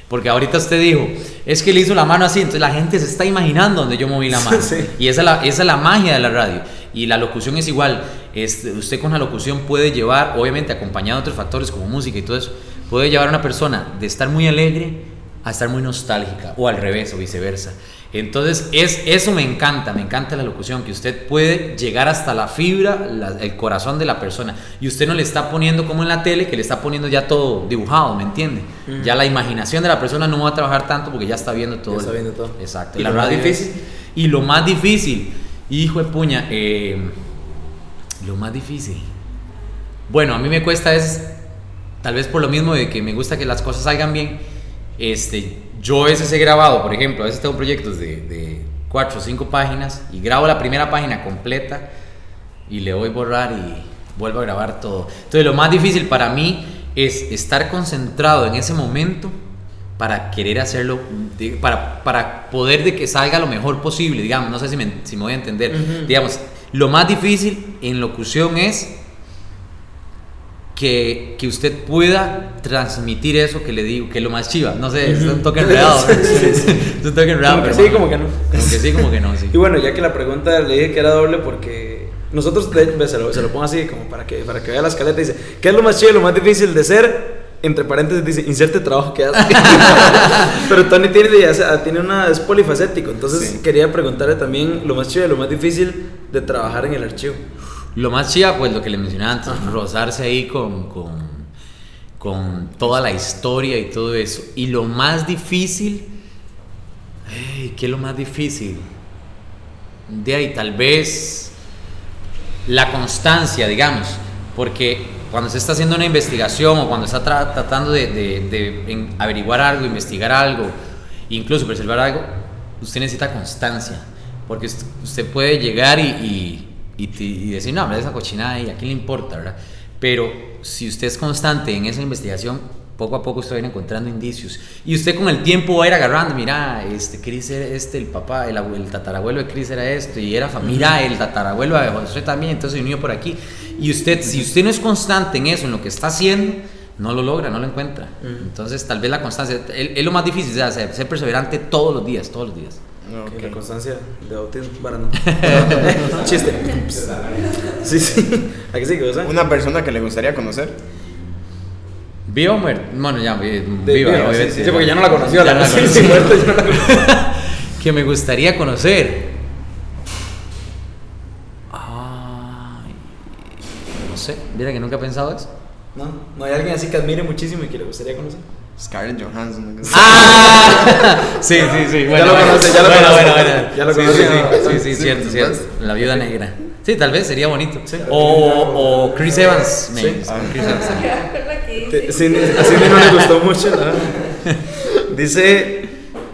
Porque ahorita usted dijo, es que le hizo la mano así, entonces la gente se está imaginando donde yo moví la mano. [laughs] Sí. Y esa es, la, esa es la magia de la radio. Y la locución es igual. Este, usted con la locución puede llevar, obviamente acompañado de otros factores como música y todo eso, puede llevar a una persona de estar muy alegre a estar muy nostálgica o al revés o viceversa. Entonces, es, eso me encanta, me encanta la locución, que usted puede llegar hasta la fibra, la- el corazón de la persona. Y usted no le está poniendo como en la tele, que le está poniendo ya todo dibujado, ¿me entiende? Ya la imaginación de la persona no va a trabajar tanto porque ya está viendo todo. Ya está viendo todo. Exacto. ¿Y La lo más es- difícil? Y lo más difícil, hijo de puña, eh, lo más difícil. Bueno, a mí me cuesta es, tal vez por lo mismo de que me gusta que las cosas salgan bien, este, yo a veces he grabado, por ejemplo, a veces tengo proyectos de, de cuatro o cinco páginas y grabo la primera página completa y le voy a borrar y vuelvo a grabar todo. Entonces lo más difícil para mí es estar concentrado en ese momento para querer hacerlo, para, para poder de que salga lo mejor posible, digamos, no sé si me, si me voy a entender. Digamos, lo más difícil en locución es que, que usted pueda transmitir eso que le digo, que es lo más chiva. No sé, es un toque enredado. [laughs] Es un toque enredado. Como que pero sí, como que no. Como que sí, como que no, sí. Y bueno, ya que la pregunta le dije que era doble porque nosotros, se lo, se lo pongo así como para que, para que vea la escaleta, dice, ¿qué es lo más chido y lo más difícil de ser? Entre paréntesis dice, inserte trabajo que hace. [laughs] Pero Tony tiene, se- tiene una, es polifacético, entonces Sí. quería preguntarle también lo más chido y lo más difícil de trabajar en el archivo. Lo más chiva, pues lo que le mencionaba antes, rozarse ahí con, con, con toda la historia y todo eso. Y lo más difícil, ¿qué es lo más difícil? De ahí tal vez la constancia, digamos, porque cuando se está haciendo una investigación o cuando está tra- tratando de, de- de en- averiguar algo, investigar algo, incluso preservar algo, usted necesita constancia, porque ust- usted puede llegar y, y- y y decir, no, hombre, esa cochinada y a quién le importa, ¿verdad? Pero si usted es constante en esa investigación, poco a poco usted va a ir encontrando indicios. Y usted con el tiempo va a ir agarrando, mira, este Chris era este, el papá, el, abue- el tatarabuelo de Chris era esto, y era familia, el tatarabuelo de José también, entonces se unió por aquí. Y usted, si usted no es constante en eso, en lo que está haciendo, no lo logra, no lo encuentra. Entonces, tal vez la constancia es, es lo más difícil, o sea, ser perseverante todos los días, todos los días. Que Ok. La constancia de autismo, para no. [laughs] Chiste. Sí, sí. ¿A qué sí que? Una persona que le gustaría conocer. ¿Viva o muerta? Bueno, ya, vi- De- viva, viva, obviamente. sí, sí, porque ya no la conoció, Ya la no conocí, conocí. sí, muerta, yo no la conocí. [laughs] que me gustaría conocer. Ay, no sé, mira que nunca he pensado eso. No, no hay alguien así que admire muchísimo y que le gustaría conocer. Scarlett Johansson. ¡Ah! [laughs] Sí, sí, sí. Bueno, lo bueno, conoce, ya lo bueno, conoce. bueno, bueno. Ya lo sí, conoce. Sí, sí, sí, sí, Sí, cierto, cierto. La viuda negra. Sí, tal vez sería bonito. O, o Chris Evans. me- Sí. Chris Evans. Me [laughs] acuerdo que Te- dice. Cindy- A Cindy no le gustó mucho, ¿no? [laughs] Dice.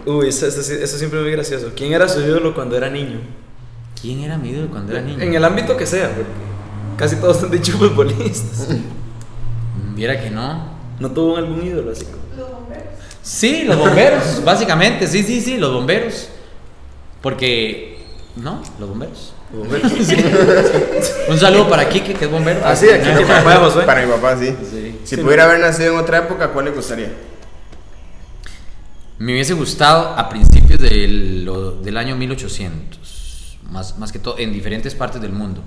Uy, eso, eso sí- eso siempre es muy gracioso. ¿Quién era su ídolo cuando era niño? ¿Quién era mi ídolo cuando era niño? En el ámbito que sea, porque casi todos han dicho futbolistas. Viera que no. ¿No tuvo algún ídolo así? Los bomberos. Sí, los [laughs] bomberos, básicamente. Sí, sí, sí, los bomberos. Porque. ¿No? Los bomberos. [laughs] Sí. Un saludo para Kike, que es bombero. Ah, sí, aquí papá de Josué. Para mi papá, sí. Sí. Si Sí, pudiera haber nacido en otra época, ¿cuál le gustaría? Me hubiese gustado a principios del, del año 1800, más, más que todo en diferentes partes del mundo.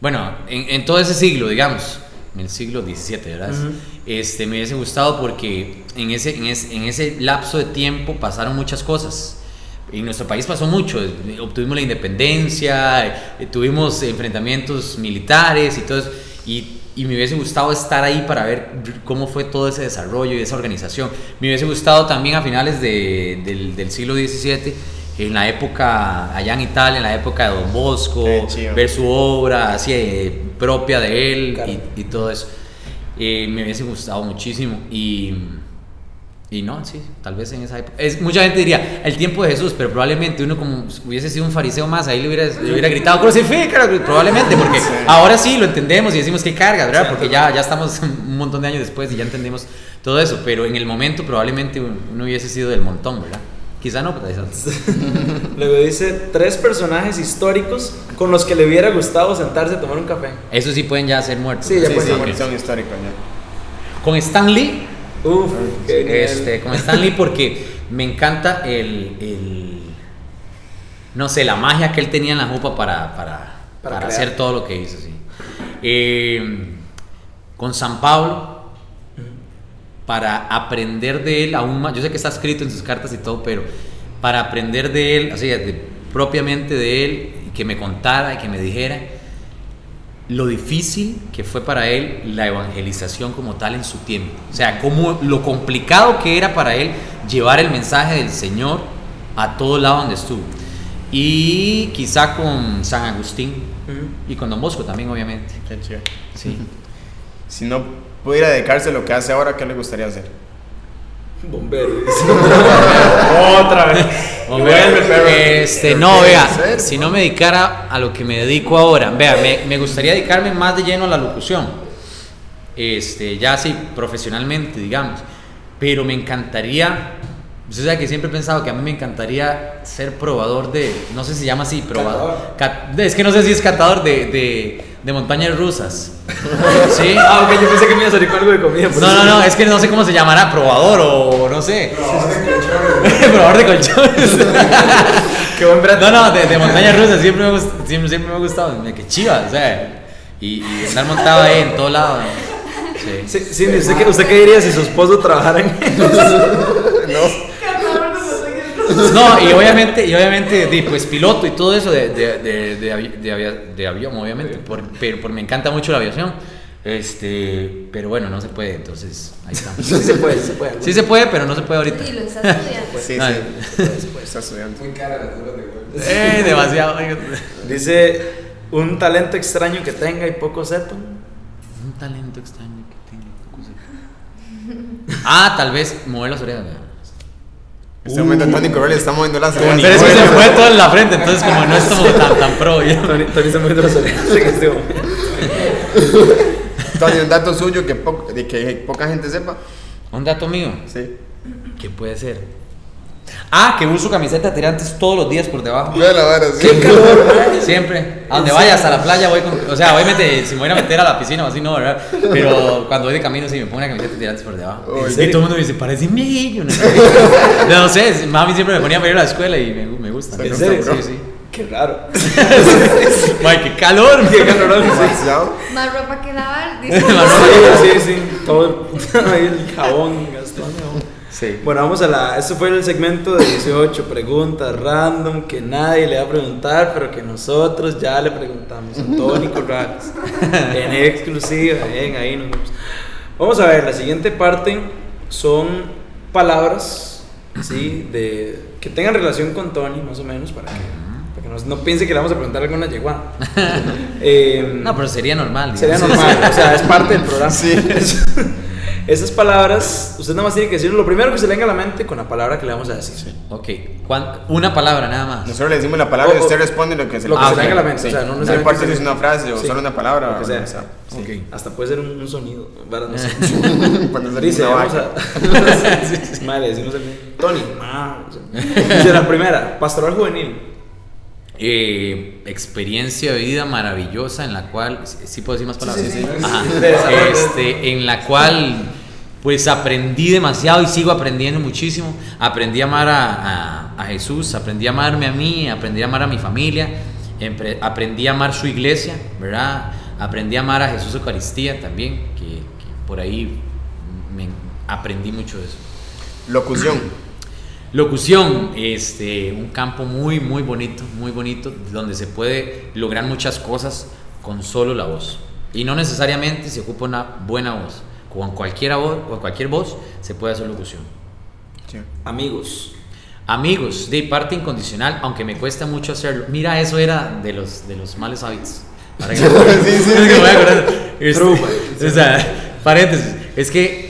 Bueno, en, en todo ese siglo, digamos, en el siglo XVII, ¿verdad? Ujú. este, me hubiese gustado porque en ese, en, ese, en ese lapso de tiempo pasaron muchas cosas. en nuestro país pasó mucho, obtuvimos la independencia, eh, tuvimos enfrentamientos militares y todo eso, y, y me hubiese gustado estar ahí para ver cómo fue todo ese desarrollo y esa organización. Me hubiese gustado también a finales de- del, del siglo XVII, en la época, allá en Italia, en la época de Don Bosco, ver su obra así eh, propia de él Claro. y, y todo eso. Eh, me hubiese gustado muchísimo y, y no, sí, tal vez en esa época. Es, mucha gente diría el tiempo de Jesús, pero probablemente uno como hubiese sido un fariseo más, ahí le hubiera, le hubiera gritado crucifícalo, probablemente, porque ahora sí lo entendemos y decimos que carga, ¿verdad? Porque ya, ya estamos un montón de años después y ya entendemos todo eso, pero en el momento probablemente uno hubiese sido del montón, ¿verdad? Quizá no, pero quizás- [laughs] Luego dice tres personajes históricos con los que le hubiera gustado sentarse a tomar un café. eso sí pueden ya ser muertos. Sí, ya Sí, pues, sí, ok. son históricos ya. Con Stan Lee, Uf, este, con Stan Lee porque me encanta el, el- no sé, la magia que él tenía en la jupa para, para, Para hacer todo lo que hizo, sí. Eh, con San Pablo, para aprender de él aún más, yo sé que está escrito en sus cartas y todo, pero para aprender de él, así, de- propiamente de él, que me contara y que me dijera lo difícil que fue para él la evangelización como tal en su tiempo. O sea, como lo complicado que era para él llevar el mensaje del Señor a todo lado donde estuvo. Y quizá con San Agustín Ujú. y con Don Bosco también, obviamente. Qué chido. Sí. Si no pudiera dedicarse a lo que hace ahora, ¿qué le gustaría hacer? Bombero. Otra vez. Hombre, este, no, vea, si no me dedicara a lo que me dedico ahora, vea, me, me gustaría dedicarme más de lleno a la locución, este, ya así profesionalmente, digamos, pero me encantaría, usted sabe que siempre he pensado que a mí me encantaría ser probador de, no sé si se llama así, probador, Cat- es que no sé si es catador de, de, de montañas rusas, [laughs] ¿sí? Ah, ok, yo pensé que me iba a salir con algo de comida. No, eso- no, no, es que no sé cómo se llamará, probador o no sé. Probador de [laughs] colchones. [laughs] Qué buen brazo. No, no, de, de montañas rusas siempre me, gust- siempre, siempre me ha gustado. Mira, Qué chiva, o sea. Y, y estar montado ahí en todo lado. Sí. Sí, sí, ¿usted, qué, ¿Usted qué diría si su esposo trabajara en No, y obviamente, y obviamente, di, pues piloto y todo eso de, de, de, de avi- de avia- de avión, obviamente. Por, pero por- me encanta mucho la aviación. Este, pero bueno, no se puede, entonces ahí estamos. [laughs] Sí se puede, sí se puede. Sí se puede, pero no se puede ahorita. Y lo está estudiando. Sí, No, sí. Está estudiando. Eh, demasiado. Dice un talento extraño que tenga y poco sepa. Un talento extraño que tengo. poco sé. Ah, tal vez mover las orejas. ¿verdad? En este momento Tony Correll está moviendo las. Pero es que se me fue todo en la frente, entonces como no es como tan, tan pro. ya. Tony, Tony se mueve las orejas en este momento. [laughs] Tony, un dato suyo que, po- de que poca gente sepa. Un dato mío. Sí. ¿Qué puede ser? Ah, que uso camiseta de tirantes todos los días por debajo. Ve la vara, sí. [laughs] Siempre. A donde vaya, hasta la playa voy con. O sea, obviamente, si me voy a meter a la piscina o así, no, ¿verdad? Pero cuando voy de camino, sí me pongo una camiseta de tirantes por debajo. Oh, ¿en y todo el mundo me dice, parece viejillo. No [laughs] sé, no sé, mami siempre me ponía a ir a la escuela y me, me gusta. ¿En serio? Sí, sí. Qué raro. [laughs] Ay, qué calor. Qué. Demasiado. Más ropa que lavar, dice. Sí, sí, sí. Todo el, ahí el jabón, gastón jabón. Sí. Bueno, vamos a la. Este fue el segmento de 18 preguntas random que nadie le va a preguntar, pero que nosotros ya le preguntamos a Tony Corrales. [laughs] en exclusiva, bien, ahí nos vemos. Vamos a ver, la siguiente parte son palabras, ¿sí? De, que tengan relación con Tony, más o menos, para que, no, no piense que le vamos a preguntar alguna yeguada. [laughs] Eh, No, pero sería normal. Sería digamos. normal, o sea, es parte del [laughs] programa. Esas palabras, usted nada más tiene que decir lo primero que se le venga a la mente con la palabra que le vamos a decir. Ok, ¿cuán- una palabra nada más. Nosotros le decimos la palabra y O- usted responde lo que se Lo que se ok. le venga a la mente, Sí. o sea, no No necesariamente importa si es una frase o Sí, solo una palabra. lo que sea. o sea. Ok. Hasta puede ser un, un sonido. varas, no sé. [laughs] Cuando se Dice, vamos a. [laughs] Madre, decimos el Tony. ah, o sea. Dice la primera, pastoral juvenil. Eh, experiencia de vida maravillosa en la cual, sí, puedo decir más palabras, Sí, sí, sí. Ajá. Desarrolla. Este, en la cual pues aprendí demasiado y sigo aprendiendo muchísimo. Aprendí a amar a, a- a Jesús, aprendí a amarme a mí, aprendí a amar a mi familia, empre- aprendí a amar su iglesia, ¿verdad? Aprendí a amar a Jesús Eucaristía también, que, que por ahí me aprendí mucho de eso. Locución. Locución, este, un campo muy, muy bonito, muy bonito, donde se puede lograr muchas cosas con solo la voz. Y no necesariamente se ocupa una buena voz. Con cualquier voz, con cualquier voz se puede hacer locución. Sí. Amigos. Amigos, de parte incondicional, aunque me cuesta mucho hacerlo. Mira, eso era de los, de los malos hábitos. Ahora que- [laughs] Sí, sí, que [laughs] me voy sí. acordando. Este, True, o sea, paréntesis. Es que,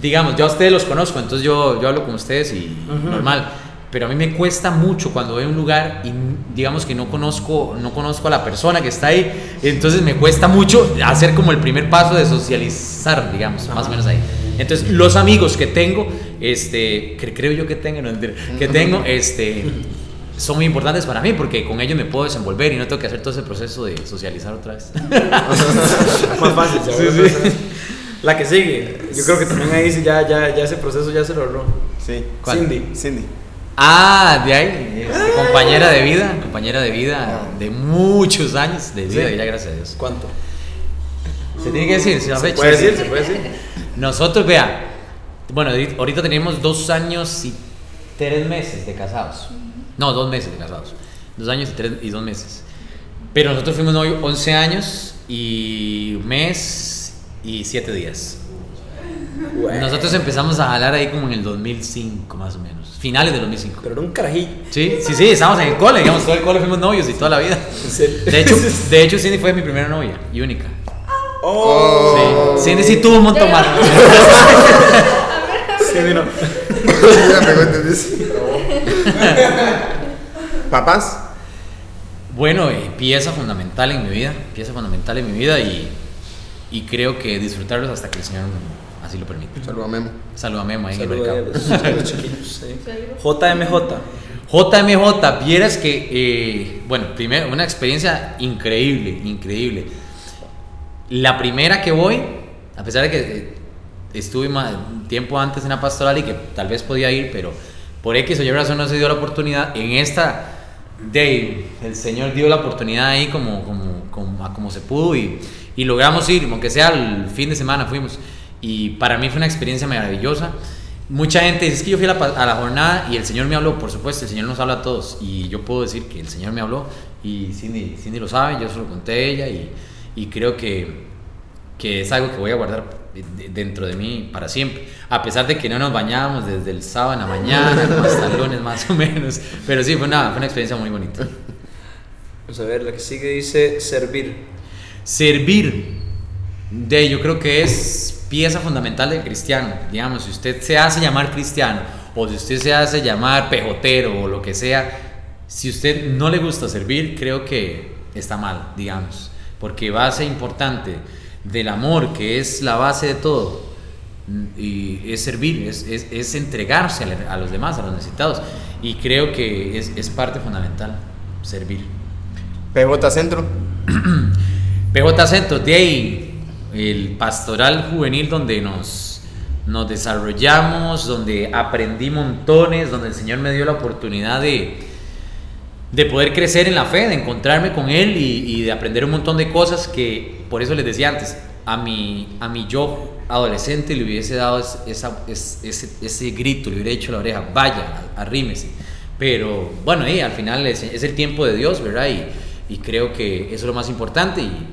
digamos, yo a ustedes los conozco, entonces yo, yo hablo con ustedes y normal. Pero a mí me cuesta mucho cuando voy a un lugar y digamos que no conozco, no conozco a la persona que está ahí. Entonces me cuesta mucho hacer como el primer paso de socializar, digamos, más o menos ahí. Entonces, los amigos que tengo, este, que creo yo que tengo, no, que tengo, [laughs] este, son muy importantes para mí porque con ellos me puedo desenvolver y no tengo que hacer todo ese proceso de socializar otra vez. [laughs] Más fácil, Sí, sí. La que sigue. Yo creo que también ahí sí ya, ya, ya ese proceso ya se lo logró. Sí. ¿Cuál? Cindy. Cindy. Ah, de ahí, este, compañera de vida, compañera de vida de muchos años de vida, Sí. ya gracias a Dios. ¿Cuánto? Se tiene que decir, Se fecha. puede decir, se puede decir. Nosotros, vea, bueno, ahorita- ahorita tenemos dos años y tres meses de casados. No, dos meses de casados. Dos años y, tres, y dos meses. Pero nosotros fuimos novios 11 años y un mes y siete días. Nosotros empezamos a jalar ahí como en el 2005, más o menos. Finales del 2005. Pero era un carajillo. Sí, sí, sí, estábamos en el cole, digamos, todo el cole fuimos novios y toda la vida. De hecho, [laughs] de hecho Cindy fue mi primera novia y única. Oh. Sí. Cindy sí tuvo un montón más. Cindy no. Ya me entendés. [laughs] ¿Papás? Bueno, eh, pieza fundamental en mi vida, pieza fundamental en mi vida y, y creo que disfrutarlos hasta que el Señor así lo permite. Saludos a Memo. Saluda a Memo ahí en el mercado. los, a los chiquillos. sí. JMJ. JMJ, vieras que, eh, bueno, primero, una experiencia increíble, increíble. La primera que voy, a pesar de que eh, estuve ma- tiempo antes en la pastoral y que tal vez podía ir, pero por X o Y razón no se dio la oportunidad, en esta day el Señor dio la oportunidad ahí como, como, como, a como se pudo y, y logramos ir, aunque sea el fin de semana fuimos. Y para mí fue una experiencia maravillosa. Mucha gente dice, es que yo fui a la, a la jornada y el Señor me habló, por supuesto, el Señor nos habla a todos. Y yo puedo decir que el Señor me habló y Cindy, Cindy lo sabe, yo se lo conté a ella y, y creo que, que es algo que voy a guardar de- dentro de mí para siempre. A pesar de que no nos bañábamos desde el sábado en la mañana [laughs] hasta el lunes más o menos. Pero sí, fue una, fue una experiencia muy bonita. Vamos a ver, la que sigue dice servir. Servir, de, yo creo que es pieza fundamental del cristiano. Digamos, si usted se hace llamar cristiano o si usted se hace llamar pejotero o lo que sea, si usted no le gusta servir, creo que está mal, digamos. Porque base importante del amor, que es la base de todo, y es servir, es, es- es entregarse a, a los demás, a los necesitados. Y creo que es, es parte fundamental, servir. PJ Centro. [clears throat] PJ ahí el pastoral juvenil donde nos, nos desarrollamos, donde aprendí montones, donde el Señor me dio la oportunidad de, de poder crecer en la fe, de encontrarme con Él y, y de aprender un montón de cosas que, por eso les decía antes, a mi, a mi yo adolescente le hubiese dado es- esa- es- ese, ese grito, le hubiera dicho a la oreja, vaya, arrímese. Pero bueno, y al final es, es el tiempo de Dios, ¿verdad? Y, y creo que eso es lo más importante. Y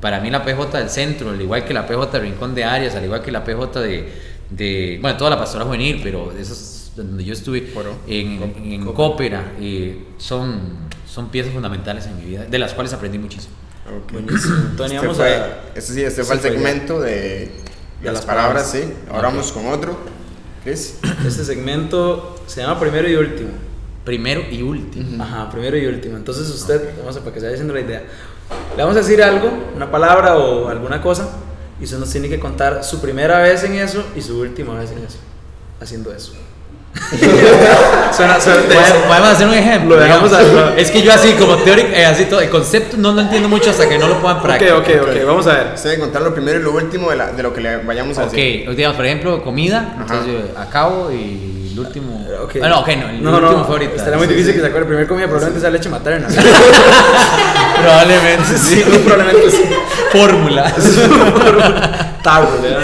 para mí la PJ del centro, al igual que la PJ de Rincón de Arias, al igual que la PJ de, de bueno, toda la pastora juvenil, pero esas donde yo estuve Coro. en, en, en Cópera, eh, son, son piezas fundamentales en mi vida, de las cuales aprendí muchísimo. Ok. Buenísimo. Entonces, Este vamos fue, a. este sí, este fue el fue ya. segmento de, de De las las palabras, palabras. sí. Ahora vamos con otro. Chris. Este segmento se llama primero y último. Primero y último. Ajá, primero y último. Entonces usted, vamos a para que se vaya haciendo la idea. Le vamos a decir algo, una palabra o alguna cosa, y usted nos tiene que contar su primera vez en eso y su última vez en eso. Haciendo eso. [laughs] suena, suena Podemos podemos hacer un ejemplo. Lo digamos. a- Es que yo así como teórico, eh, así todo, el concepto no lo entiendo mucho hasta que no lo pongan en Ok, ok, ok, vamos a ver. Usted debe contar lo primero y lo último de, la- de lo que le vayamos a Ok, decir. digamos, por ejemplo, comida, entonces yo acabo y el último... Ah, no, ok, no, el No, último no, fue ahorita. Estaría muy Sí, difícil sí. que se acuerde. Primer comida probablemente sea leche materna. [laughs] Probablemente sí. probablemente sí. Fórmula. [laughs] ¿verdad?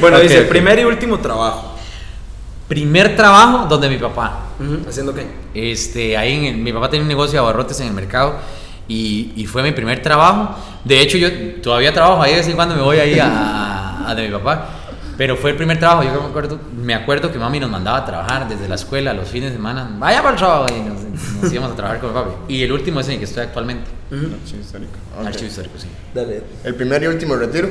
Bueno, dice, primer y último trabajo. Primer trabajo donde mi papá. ¿Haciendo qué? Este, ahí en el- mi papá tenía un negocio de abarrotes en el mercado y, y fue mi primer trabajo. De hecho, yo todavía trabajo ahí de vez en cuando me voy ahí a, a de mi papá. Pero fue el primer trabajo. Yo me acuerdo, me acuerdo que mami nos mandaba a trabajar desde la escuela los fines de semana. Vaya para el trabajo y nos, nos íbamos a trabajar con papi. Y el último es en el que estoy actualmente. Archivo histórico. Ok. Archivo histórico, sí. Dale. El primer y último retiro.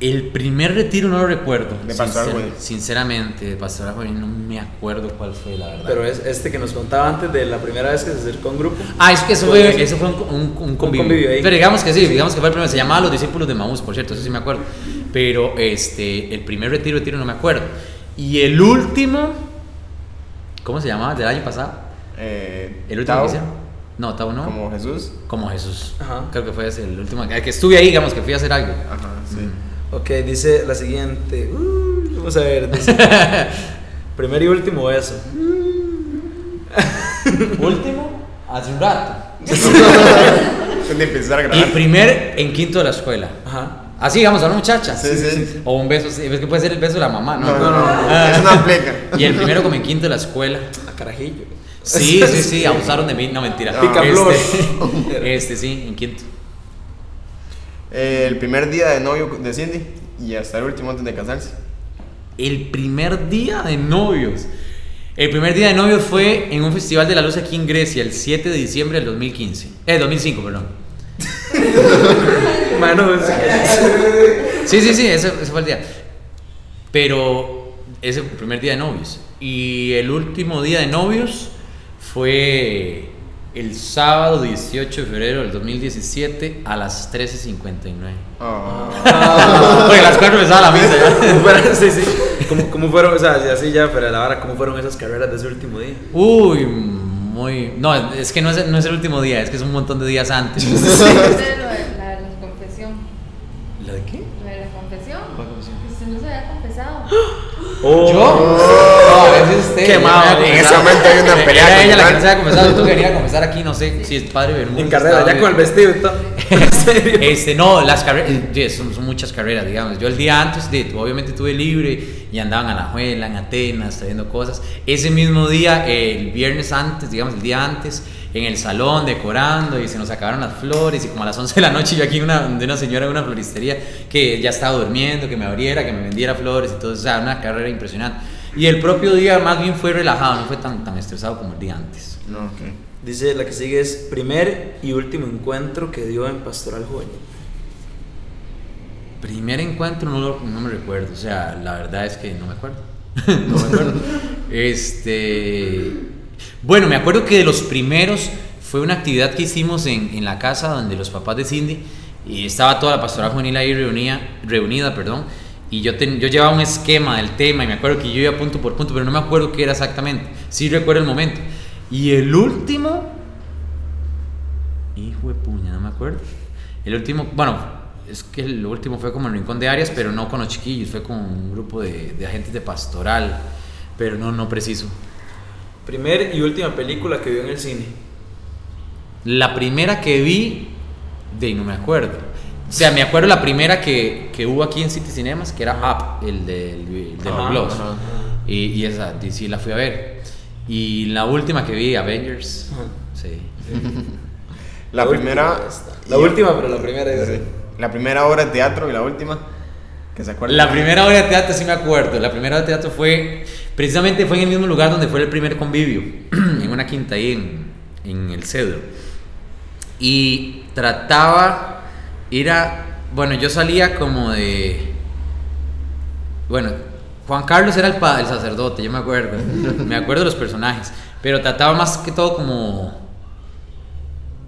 El primer retiro no lo recuerdo. De Pastoral Sincer-. Sinceramente, de Pastoral Juvenil no me acuerdo cuál fue, la verdad. Pero es este que nos contaba antes de la primera vez que se acercó a un grupo. Ah, es que eso fue, eso fue un, un, un convivio. convivio ahí. Pero digamos que sí, digamos que fue el primero. Se llamaba Los Discípulos de Maús, por cierto, eso sí me acuerdo. Pero este, el primer retiro, retiro no me acuerdo. Y el último, ¿cómo se llamaba? ¿Del año pasado? Eh, ¿El último que hicieron? No, Tau no. Como Jesús. Como Jesús. Ajá. Creo que fue ese el último. El que estuve ahí, digamos, que fui a hacer algo. Ajá, sí. Ok, dice la siguiente. Uh, vamos a ver. Dice, [laughs] primer y último eso. [laughs] último, hace un rato. [laughs] Antes de empezar a Y primer en quinto de la escuela. Ajá. Así, digamos, a una muchacha. Sí, sí. O un beso, sí, es que puede ser el beso de la mamá, ¿no? No, no, no. Ah. Es una pleca. Y el primero como en quinto de la escuela. A carajillo. Sí, sí, sí, abusaron de mí, no mentira. Picaflor. Este, este sí, en quinto. Eh, el primer día de novio de Cindy y hasta el último antes de casarse. El primer día de novios. El primer día de novios fue en un festival de la luz aquí en Grecia, el 7 de diciembre del 2015. Eh, 2005, perdón. [laughs] Mano, es- Sí, sí, sí, ese, ese fue el día. Pero ese fue el primer día de novios. Y el último día de novios fue el sábado 18 de febrero del 2017 a las 13.59. Ah. Porque a las 4 empezaba la misa ya. ¿Cómo [laughs] fueron, sí, sí. ¿Cómo, cómo fueron, o sea, así ya, pero la hora, ¿cómo fueron esas carreras de ese último día? Uy, muy... No, es que no es, no es el último día, es que es un montón de días antes. [laughs] Ese Oh. ¿Yo? No, a veces usted. Quemado. En ese momento hay una [laughs] pelea Era ella la que se había confesado. Yo que a [laughs] confesar aquí, no sé si es padre Bermúdez. En carrera, ya con el vestido y todo. [laughs] ¿En serio? Este, no, las carreras, yes, son, son muchas carreras, digamos. Yo el día antes, de, obviamente tuve libre y andaban a la Juela, en Atenas, trayendo cosas. Ese mismo día, el viernes antes, digamos, el día antes, en el salón decorando y se nos acabaron las flores y como a las 11 de la noche yo aquí una, de una señora de una floristería que ya estaba durmiendo, que me abriera, que me vendiera flores y todo, o sea, una carrera impresionante. Y el propio día más bien fue relajado, no fue tan, tan estresado como el día antes. No, ok. Dice la que sigue es primer y último encuentro que dio en Pastoral Juvenil. Primer encuentro no, lo- no me recuerdo, o sea, la verdad es que no me acuerdo. [laughs] no me acuerdo. [laughs] Este. Bueno, me acuerdo que de los primeros fue una actividad que hicimos en, en la casa donde los papás de Cindy y estaba toda la pastoral juvenil ahí reunida, reunida perdón, y yo, ten- yo llevaba un esquema del tema y me acuerdo que yo iba punto por punto, pero no me acuerdo qué era exactamente. Sí recuerdo el momento. Y el último, Hijo de puña, no me acuerdo. El último, bueno, es que el último fue como en Rincón de Arias, pero no con los chiquillos, fue con un grupo de, de agentes de pastoral, pero no, no preciso. Primer y última película que vio en el cine. La primera que vi, de no me acuerdo. O sea, me acuerdo la primera que, que hubo aquí en City Cinemas, que era Up, el de, el de los globos. ajá. Y, y esa, y sí la fui a ver. Y la última que vi, Avengers. Ajá. Sí. [laughs] La, primera. última. La última, pero la primera a Sí. La primera obra de teatro y la última. Que se acuerda. La primera obra de teatro sí me acuerdo. La primera obra de teatro fue, precisamente fue en el mismo lugar donde fue el primer convivio, [clears throat] en una quinta ahí en, en el Cedro. Y trataba, era, bueno, yo salía como de, bueno, Juan Carlos era el, pa- el sacerdote, yo me acuerdo, [laughs] me acuerdo de los personajes, pero trataba más que todo como...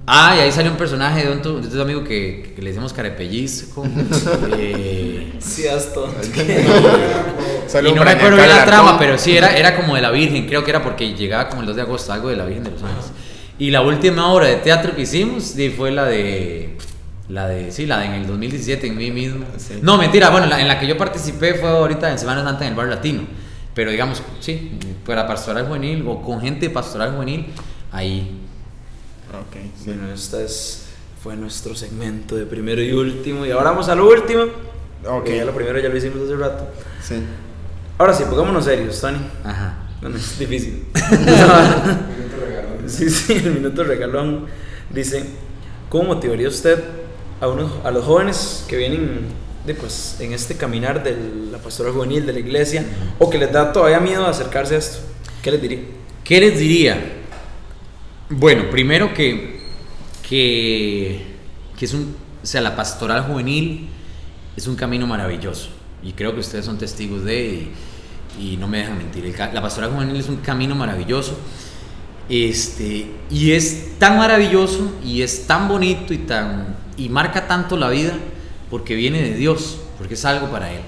Ah, y ahí salió un personaje de un, tu- de tu amigo que, que le decimos carepellizco. [laughs] eh, Sí, hasta. [laughs] Y no me acuerdo bien la trama, pero sí, era, era como de la Virgen, creo que era porque llegaba como el 2 de agosto, algo de la Virgen de los Ángeles. Y la última obra de teatro que hicimos sí, fue la de... La de, sí, la de en el 2017 en mí mismo. Sí. No, mentira, bueno, la- en la que yo participé fue ahorita en Semana Santa en el Bar Latino. Pero digamos, sí, para pastoral juvenil o con gente de pastoral juvenil, ahí. Ok, sí. Bueno, esta es, fue nuestro segmento de primero y último. Y ahora vamos a lo último. Ok. que Ya lo primero ya lo hicimos hace rato. Sí. Ahora sí, pongámonos serios, Tony. Ajá. Bueno, es difícil. [laughs] [laughs] sí, sí, el minuto regalón dice, ¿cómo motivaría usted a, unos, a los jóvenes que vienen de, pues, en este caminar de la pastoral juvenil, de la iglesia, o que les da todavía miedo acercarse a esto? ¿Qué les diría? ¿Qué les diría? Bueno, primero que, que, que es un, o sea, la pastoral juvenil es un camino maravilloso y creo que ustedes son testigos de y, y no me dejan mentir. La pastoral juvenil es un camino maravilloso este, y es tan maravilloso y es tan bonito y, tan, y marca tanto la vida porque viene de Dios, porque es algo para Él.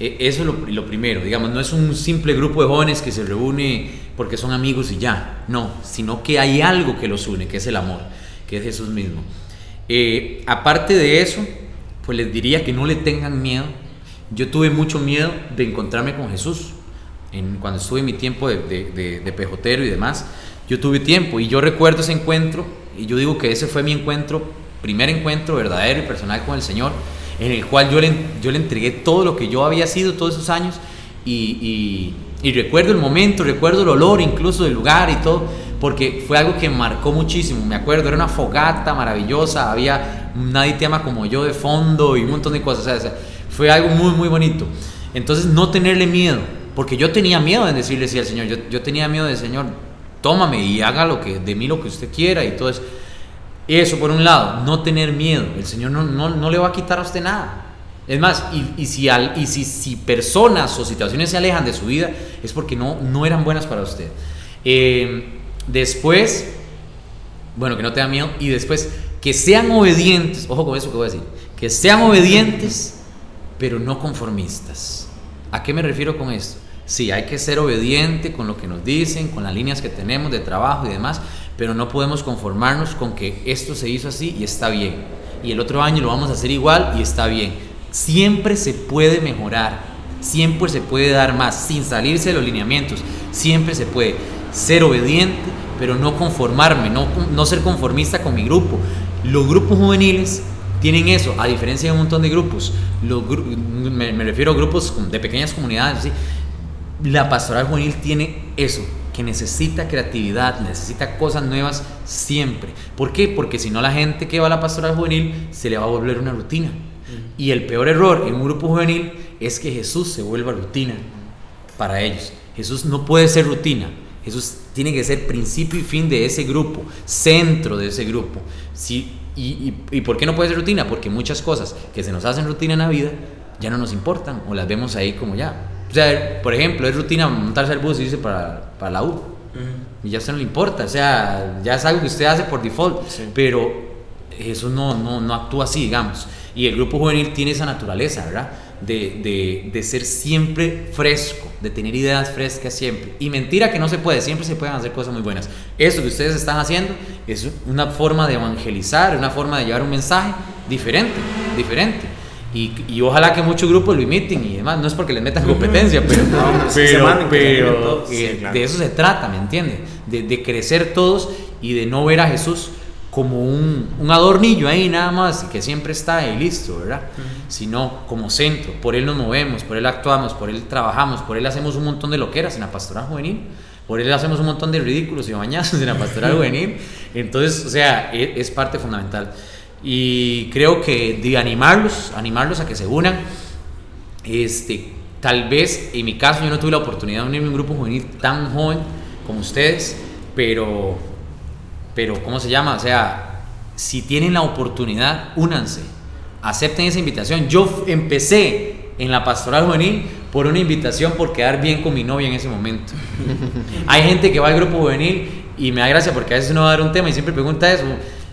E- Eso es lo, primero, digamos, no es un simple grupo de jóvenes que se reúne porque son amigos y ya, no, sino que hay algo que los une, que es el amor, que es Jesús mismo. Eh, aparte de eso, pues les diría que no le tengan miedo. Yo tuve mucho miedo de encontrarme con Jesús en, cuando estuve en mi tiempo de, de- de- de pejotero y demás. Yo tuve tiempo y yo recuerdo ese encuentro y yo digo que ese fue mi encuentro, primer encuentro verdadero y personal con el Señor, en el cual yo le, yo le entregué todo lo que yo había sido todos esos años y, recuerdo el momento, recuerdo el olor incluso del lugar y todo, porque fue algo que marcó muchísimo. Me acuerdo, era una fogata maravillosa, había nadie te ama como yo de fondo y un montón de cosas. o sea, fue algo muy, muy bonito. Entonces, no tenerle miedo, porque yo tenía miedo en decirle sí al Señor. Yo, yo tenía miedo de Señor, tómame y haga lo que, de mí lo que usted quiera y todo eso. Eso por un lado, no tener miedo. El Señor no, no, no le va a quitar a usted nada. Es más, y, y si, al- y si, si personas o situaciones se alejan de su vida, es porque no, no eran buenas para usted. Eh, después, bueno, que no tengan miedo. Y después, que sean obedientes. Ojo con eso que voy a decir. Que sean obedientes, pero no conformistas. ¿A qué me refiero con esto? Sí, hay que ser obediente con lo que nos dicen, con las líneas que tenemos de trabajo y demás, pero no podemos conformarnos con que esto se hizo así y está bien. Y el otro año lo vamos a hacer igual y está bien. Siempre se puede mejorar, siempre se puede dar más, sin salirse de los lineamientos. Siempre se puede ser obediente, pero no conformarme, no, no ser conformista con mi grupo. Los grupos juveniles tienen eso, a diferencia de un montón de grupos. Los me, me refiero a grupos de pequeñas comunidades. ¿sí? La pastoral juvenil tiene eso, que necesita creatividad, necesita cosas nuevas siempre. ¿Por qué? Porque si no la gente que va a la pastoral juvenil se le va a volver una rutina. Y el peor error en un grupo juvenil es que Jesús se vuelva rutina para ellos. Jesús no puede ser rutina. Jesús tiene que ser principio y fin de ese grupo, centro de ese grupo. Si, y, y, ¿Y por qué no puede ser rutina? Porque muchas cosas que se nos hacen rutina en la vida ya no nos importan o las vemos ahí como ya. O sea, por ejemplo, es rutina montarse al bus y irse para, para la U. Y ya a usted no le importa, o sea, ya es algo que usted hace por default, pero Jesús no, no, no actúa así, digamos. Y el grupo juvenil tiene esa naturaleza, ¿verdad? De, de, de ser siempre fresco, de tener ideas frescas siempre. Y mentira que no se puede, siempre se pueden hacer cosas muy buenas. Eso que ustedes están haciendo es una forma de evangelizar, una forma de llevar un mensaje diferente, diferente. Y, y ojalá que muchos grupos lo imiten y demás. No es porque les metan competencia, pero, [laughs] se pero, pero, todos. eh, Sí, claro. de eso se trata, ¿me entiende? De, de crecer todos y de no ver a Jesús como un, un adornillo ahí nada más, que siempre está y listo, ¿verdad? Sino como centro. Por Él nos movemos, por Él actuamos, por Él trabajamos, por Él hacemos un montón de loqueras en la pastoral juvenil. Por Él hacemos un montón de ridículos y bañazos en la pastoral [laughs] juvenil. Entonces, o sea, e- es, parte fundamental. Y creo que de animarlos, animarlos a que se unan. Este, tal vez, en mi caso, yo no tuve la oportunidad de unirme a un grupo juvenil tan joven como ustedes, pero, pero ¿cómo se llama? O sea, si tienen la oportunidad, únanse, acepten esa invitación. Yo empecé en la pastoral juvenil por una invitación por quedar bien con mi novia en ese momento. [laughs] Hay gente que va al grupo juvenil y me da gracia porque a veces uno va a dar un tema y siempre pregunta eso.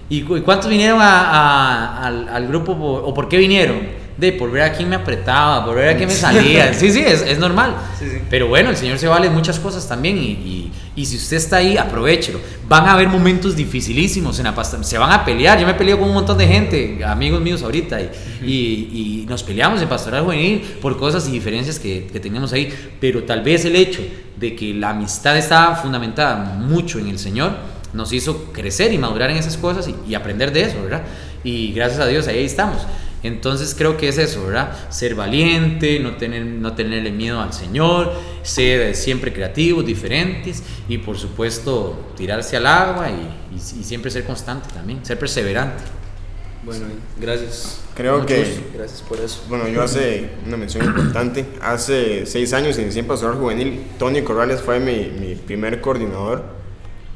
¿Y cu- y cuántos vinieron a- a- al, al grupo por- o por qué vinieron? De por ver a quién me apretaba, por ver a quién me salía. Sí, sí, es, es normal. Sí, sí. Pero bueno, el Señor se vale muchas cosas también y, y- y si usted está ahí, aprovechelo. Van a haber momentos dificilísimos en la pasta. Se van a pelear. Yo me peleo con un montón de gente, amigos míos ahorita, y, y- y nos peleamos en Pastoral Juvenil por cosas y diferencias que, que tenemos ahí. Pero tal vez el hecho de que la amistad estaba fundamentada mucho en el Señor nos hizo crecer y madurar en esas cosas y, y aprender de eso, ¿verdad? Y gracias a Dios ahí estamos. Entonces creo que es eso, ¿verdad? Ser valiente, no, tener, no tenerle miedo al Señor, ser siempre creativos, diferentes y por supuesto tirarse al agua y, y- y siempre ser constante también, ser perseverante. Bueno, gracias. Creo Mucho que- gusto. Gracias por eso. Bueno, yo hace una mención importante. Hace seis años inicié en Pastoral Juvenil. Tony Corrales fue mi, mi primer coordinador.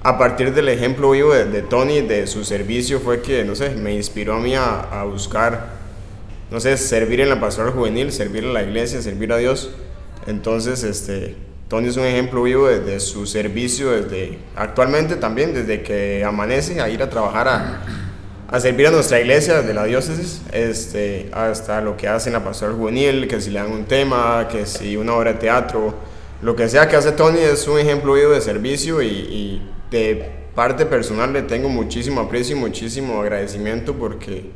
A partir del ejemplo vivo de, Tony, de su servicio, fue que, no sé, me inspiró a mí a, buscar, no sé, servir en la Pastoral Juvenil, servir a la iglesia, servir a Dios. Entonces, este, Tony es un ejemplo vivo de, de su servicio desde, actualmente también, desde que amanece a ir a trabajar a, a servir a nuestra iglesia de la diócesis, este, hasta lo que hace en la pastoral juvenil, que si le dan un tema, que si una obra de teatro, lo que sea que hace Tony es un ejemplo vivo de servicio y de parte personal le tengo muchísimo aprecio y muchísimo agradecimiento porque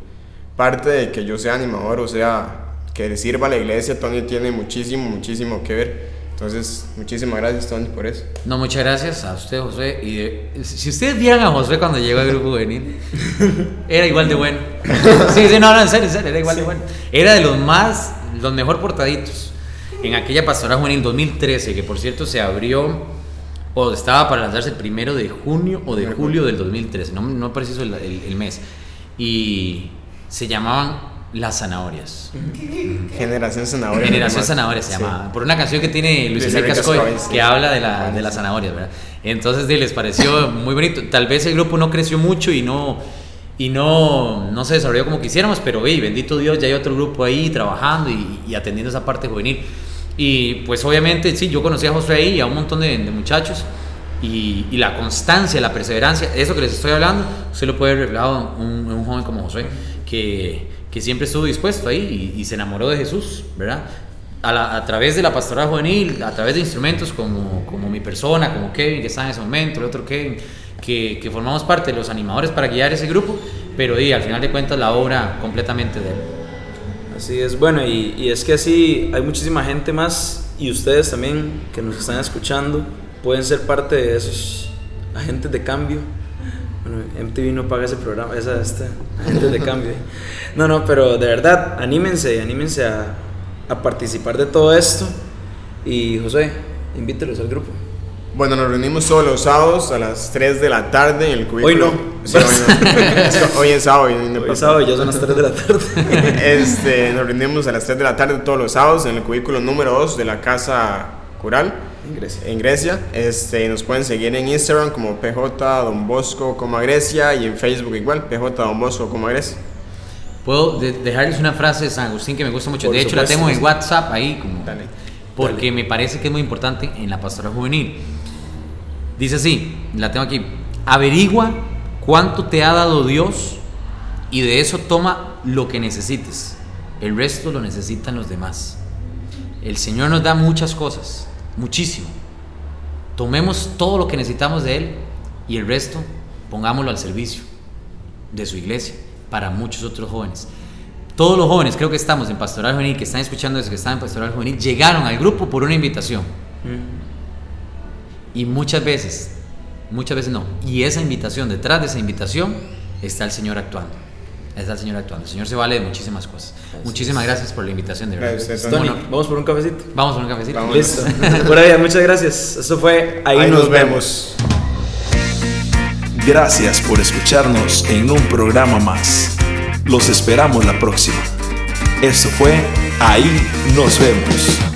parte de que yo sea animador, o sea, que le sirva a la iglesia, Tony tiene muchísimo, muchísimo que ver. Entonces, muchísimas gracias Tony por eso. No, muchas gracias a usted, José. Y de- si ustedes vieran a José cuando llegó al grupo juvenil, [laughs] era igual de bueno. [laughs] Sí, sí, no, no, en serio, en serio, era igual de bueno. Era de los más, los mejor portaditos. En aquella pastora juvenil 2013, que por cierto se abrió, o estaba para lanzarse el primero de junio o de julio del 2013, no, no preciso el, el- el mes. Y se llamaban Las Zanahorias. [laughs] Generación Zanahoria. Generación. Zanahoria se Sí. llama. Por una canción que tiene Luis Enrique Cascoy, sí. que habla de, la, de las zanahorias, ¿verdad? Entonces les pareció muy bonito. Tal vez el grupo no creció mucho y no, y no, no se desarrolló como quisiéramos, pero hey, bendito Dios, ya hay otro grupo ahí trabajando y, y atendiendo esa parte juvenil. Y pues obviamente, sí, yo conocí a José ahí y a un montón de, de muchachos. Y, y la constancia, la perseverancia, eso que les estoy hablando, usted lo puede ver reflejado en un, un joven como José, que, que siempre estuvo dispuesto ahí y, y se enamoró de Jesús, ¿verdad? A, la- a través de la pastoral juvenil, a través de instrumentos como, como mi persona, como Kevin, que está en ese momento, el otro Kevin, que, que formamos parte de los animadores para guiar ese grupo, pero y, al final de cuentas la obra completamente de él. Así es, bueno, y, y es que así hay muchísima gente más y ustedes también que nos están escuchando pueden ser parte de esos agentes de cambio. Bueno, MTV no paga ese programa, esa, este, agentes de cambio. No, no, pero de verdad, anímense, anímense a, a participar de todo esto. Y José, invítelos al grupo. Bueno, nos reunimos todos los sábados a las 3 de la tarde en el cubículo. Hoy no. Sí, hoy no. [laughs] Es que hoy es sábado. y no Hoy pasa. sábado y ya son las 3 de la tarde. [laughs] Este, nos reunimos a las 3 de la tarde todos los sábados en el cubículo número 2 de la Casa Cural En Grecia. en Grecia. Este, nos pueden seguir en Instagram como PJ Don Bosco como Grecia y en Facebook igual, PJ Don Bosco como Grecia. Puedo de- dejarles una frase de San Agustín que me gusta mucho. Por de hecho, la tengo en. WhatsApp ahí, como, Dale. porque me parece que es muy importante en la pastoral juvenil. Dice así, la tengo aquí. Averigua cuánto te ha dado Dios y de eso toma lo que necesites. El resto lo necesitan los demás. El Señor nos da muchas cosas, muchísimo. Tomemos todo lo que necesitamos de Él y el resto pongámoslo al servicio de su iglesia para muchos otros jóvenes. Todos los jóvenes, creo que estamos en Pastoral Juvenil, que están escuchando eso, que están en Pastoral Juvenil, llegaron al grupo por una invitación. Y muchas veces, muchas veces no. Y esa invitación, detrás de esa invitación, está el Señor actuando. Está el Señor actuando. El Señor se vale de muchísimas cosas. Muchísimas gracias por la invitación, de verdad. Gracias, Tony, Bueno, vamos por un cafecito. vamos por un cafecito. Vamos. Listo. [laughs] Por ahí, muchas gracias. Eso fue Ahí, Ahí, nos, nos vemos. vemos. Gracias por escucharnos en un programa más. Los esperamos la próxima. Esto fue Ahí nos vemos.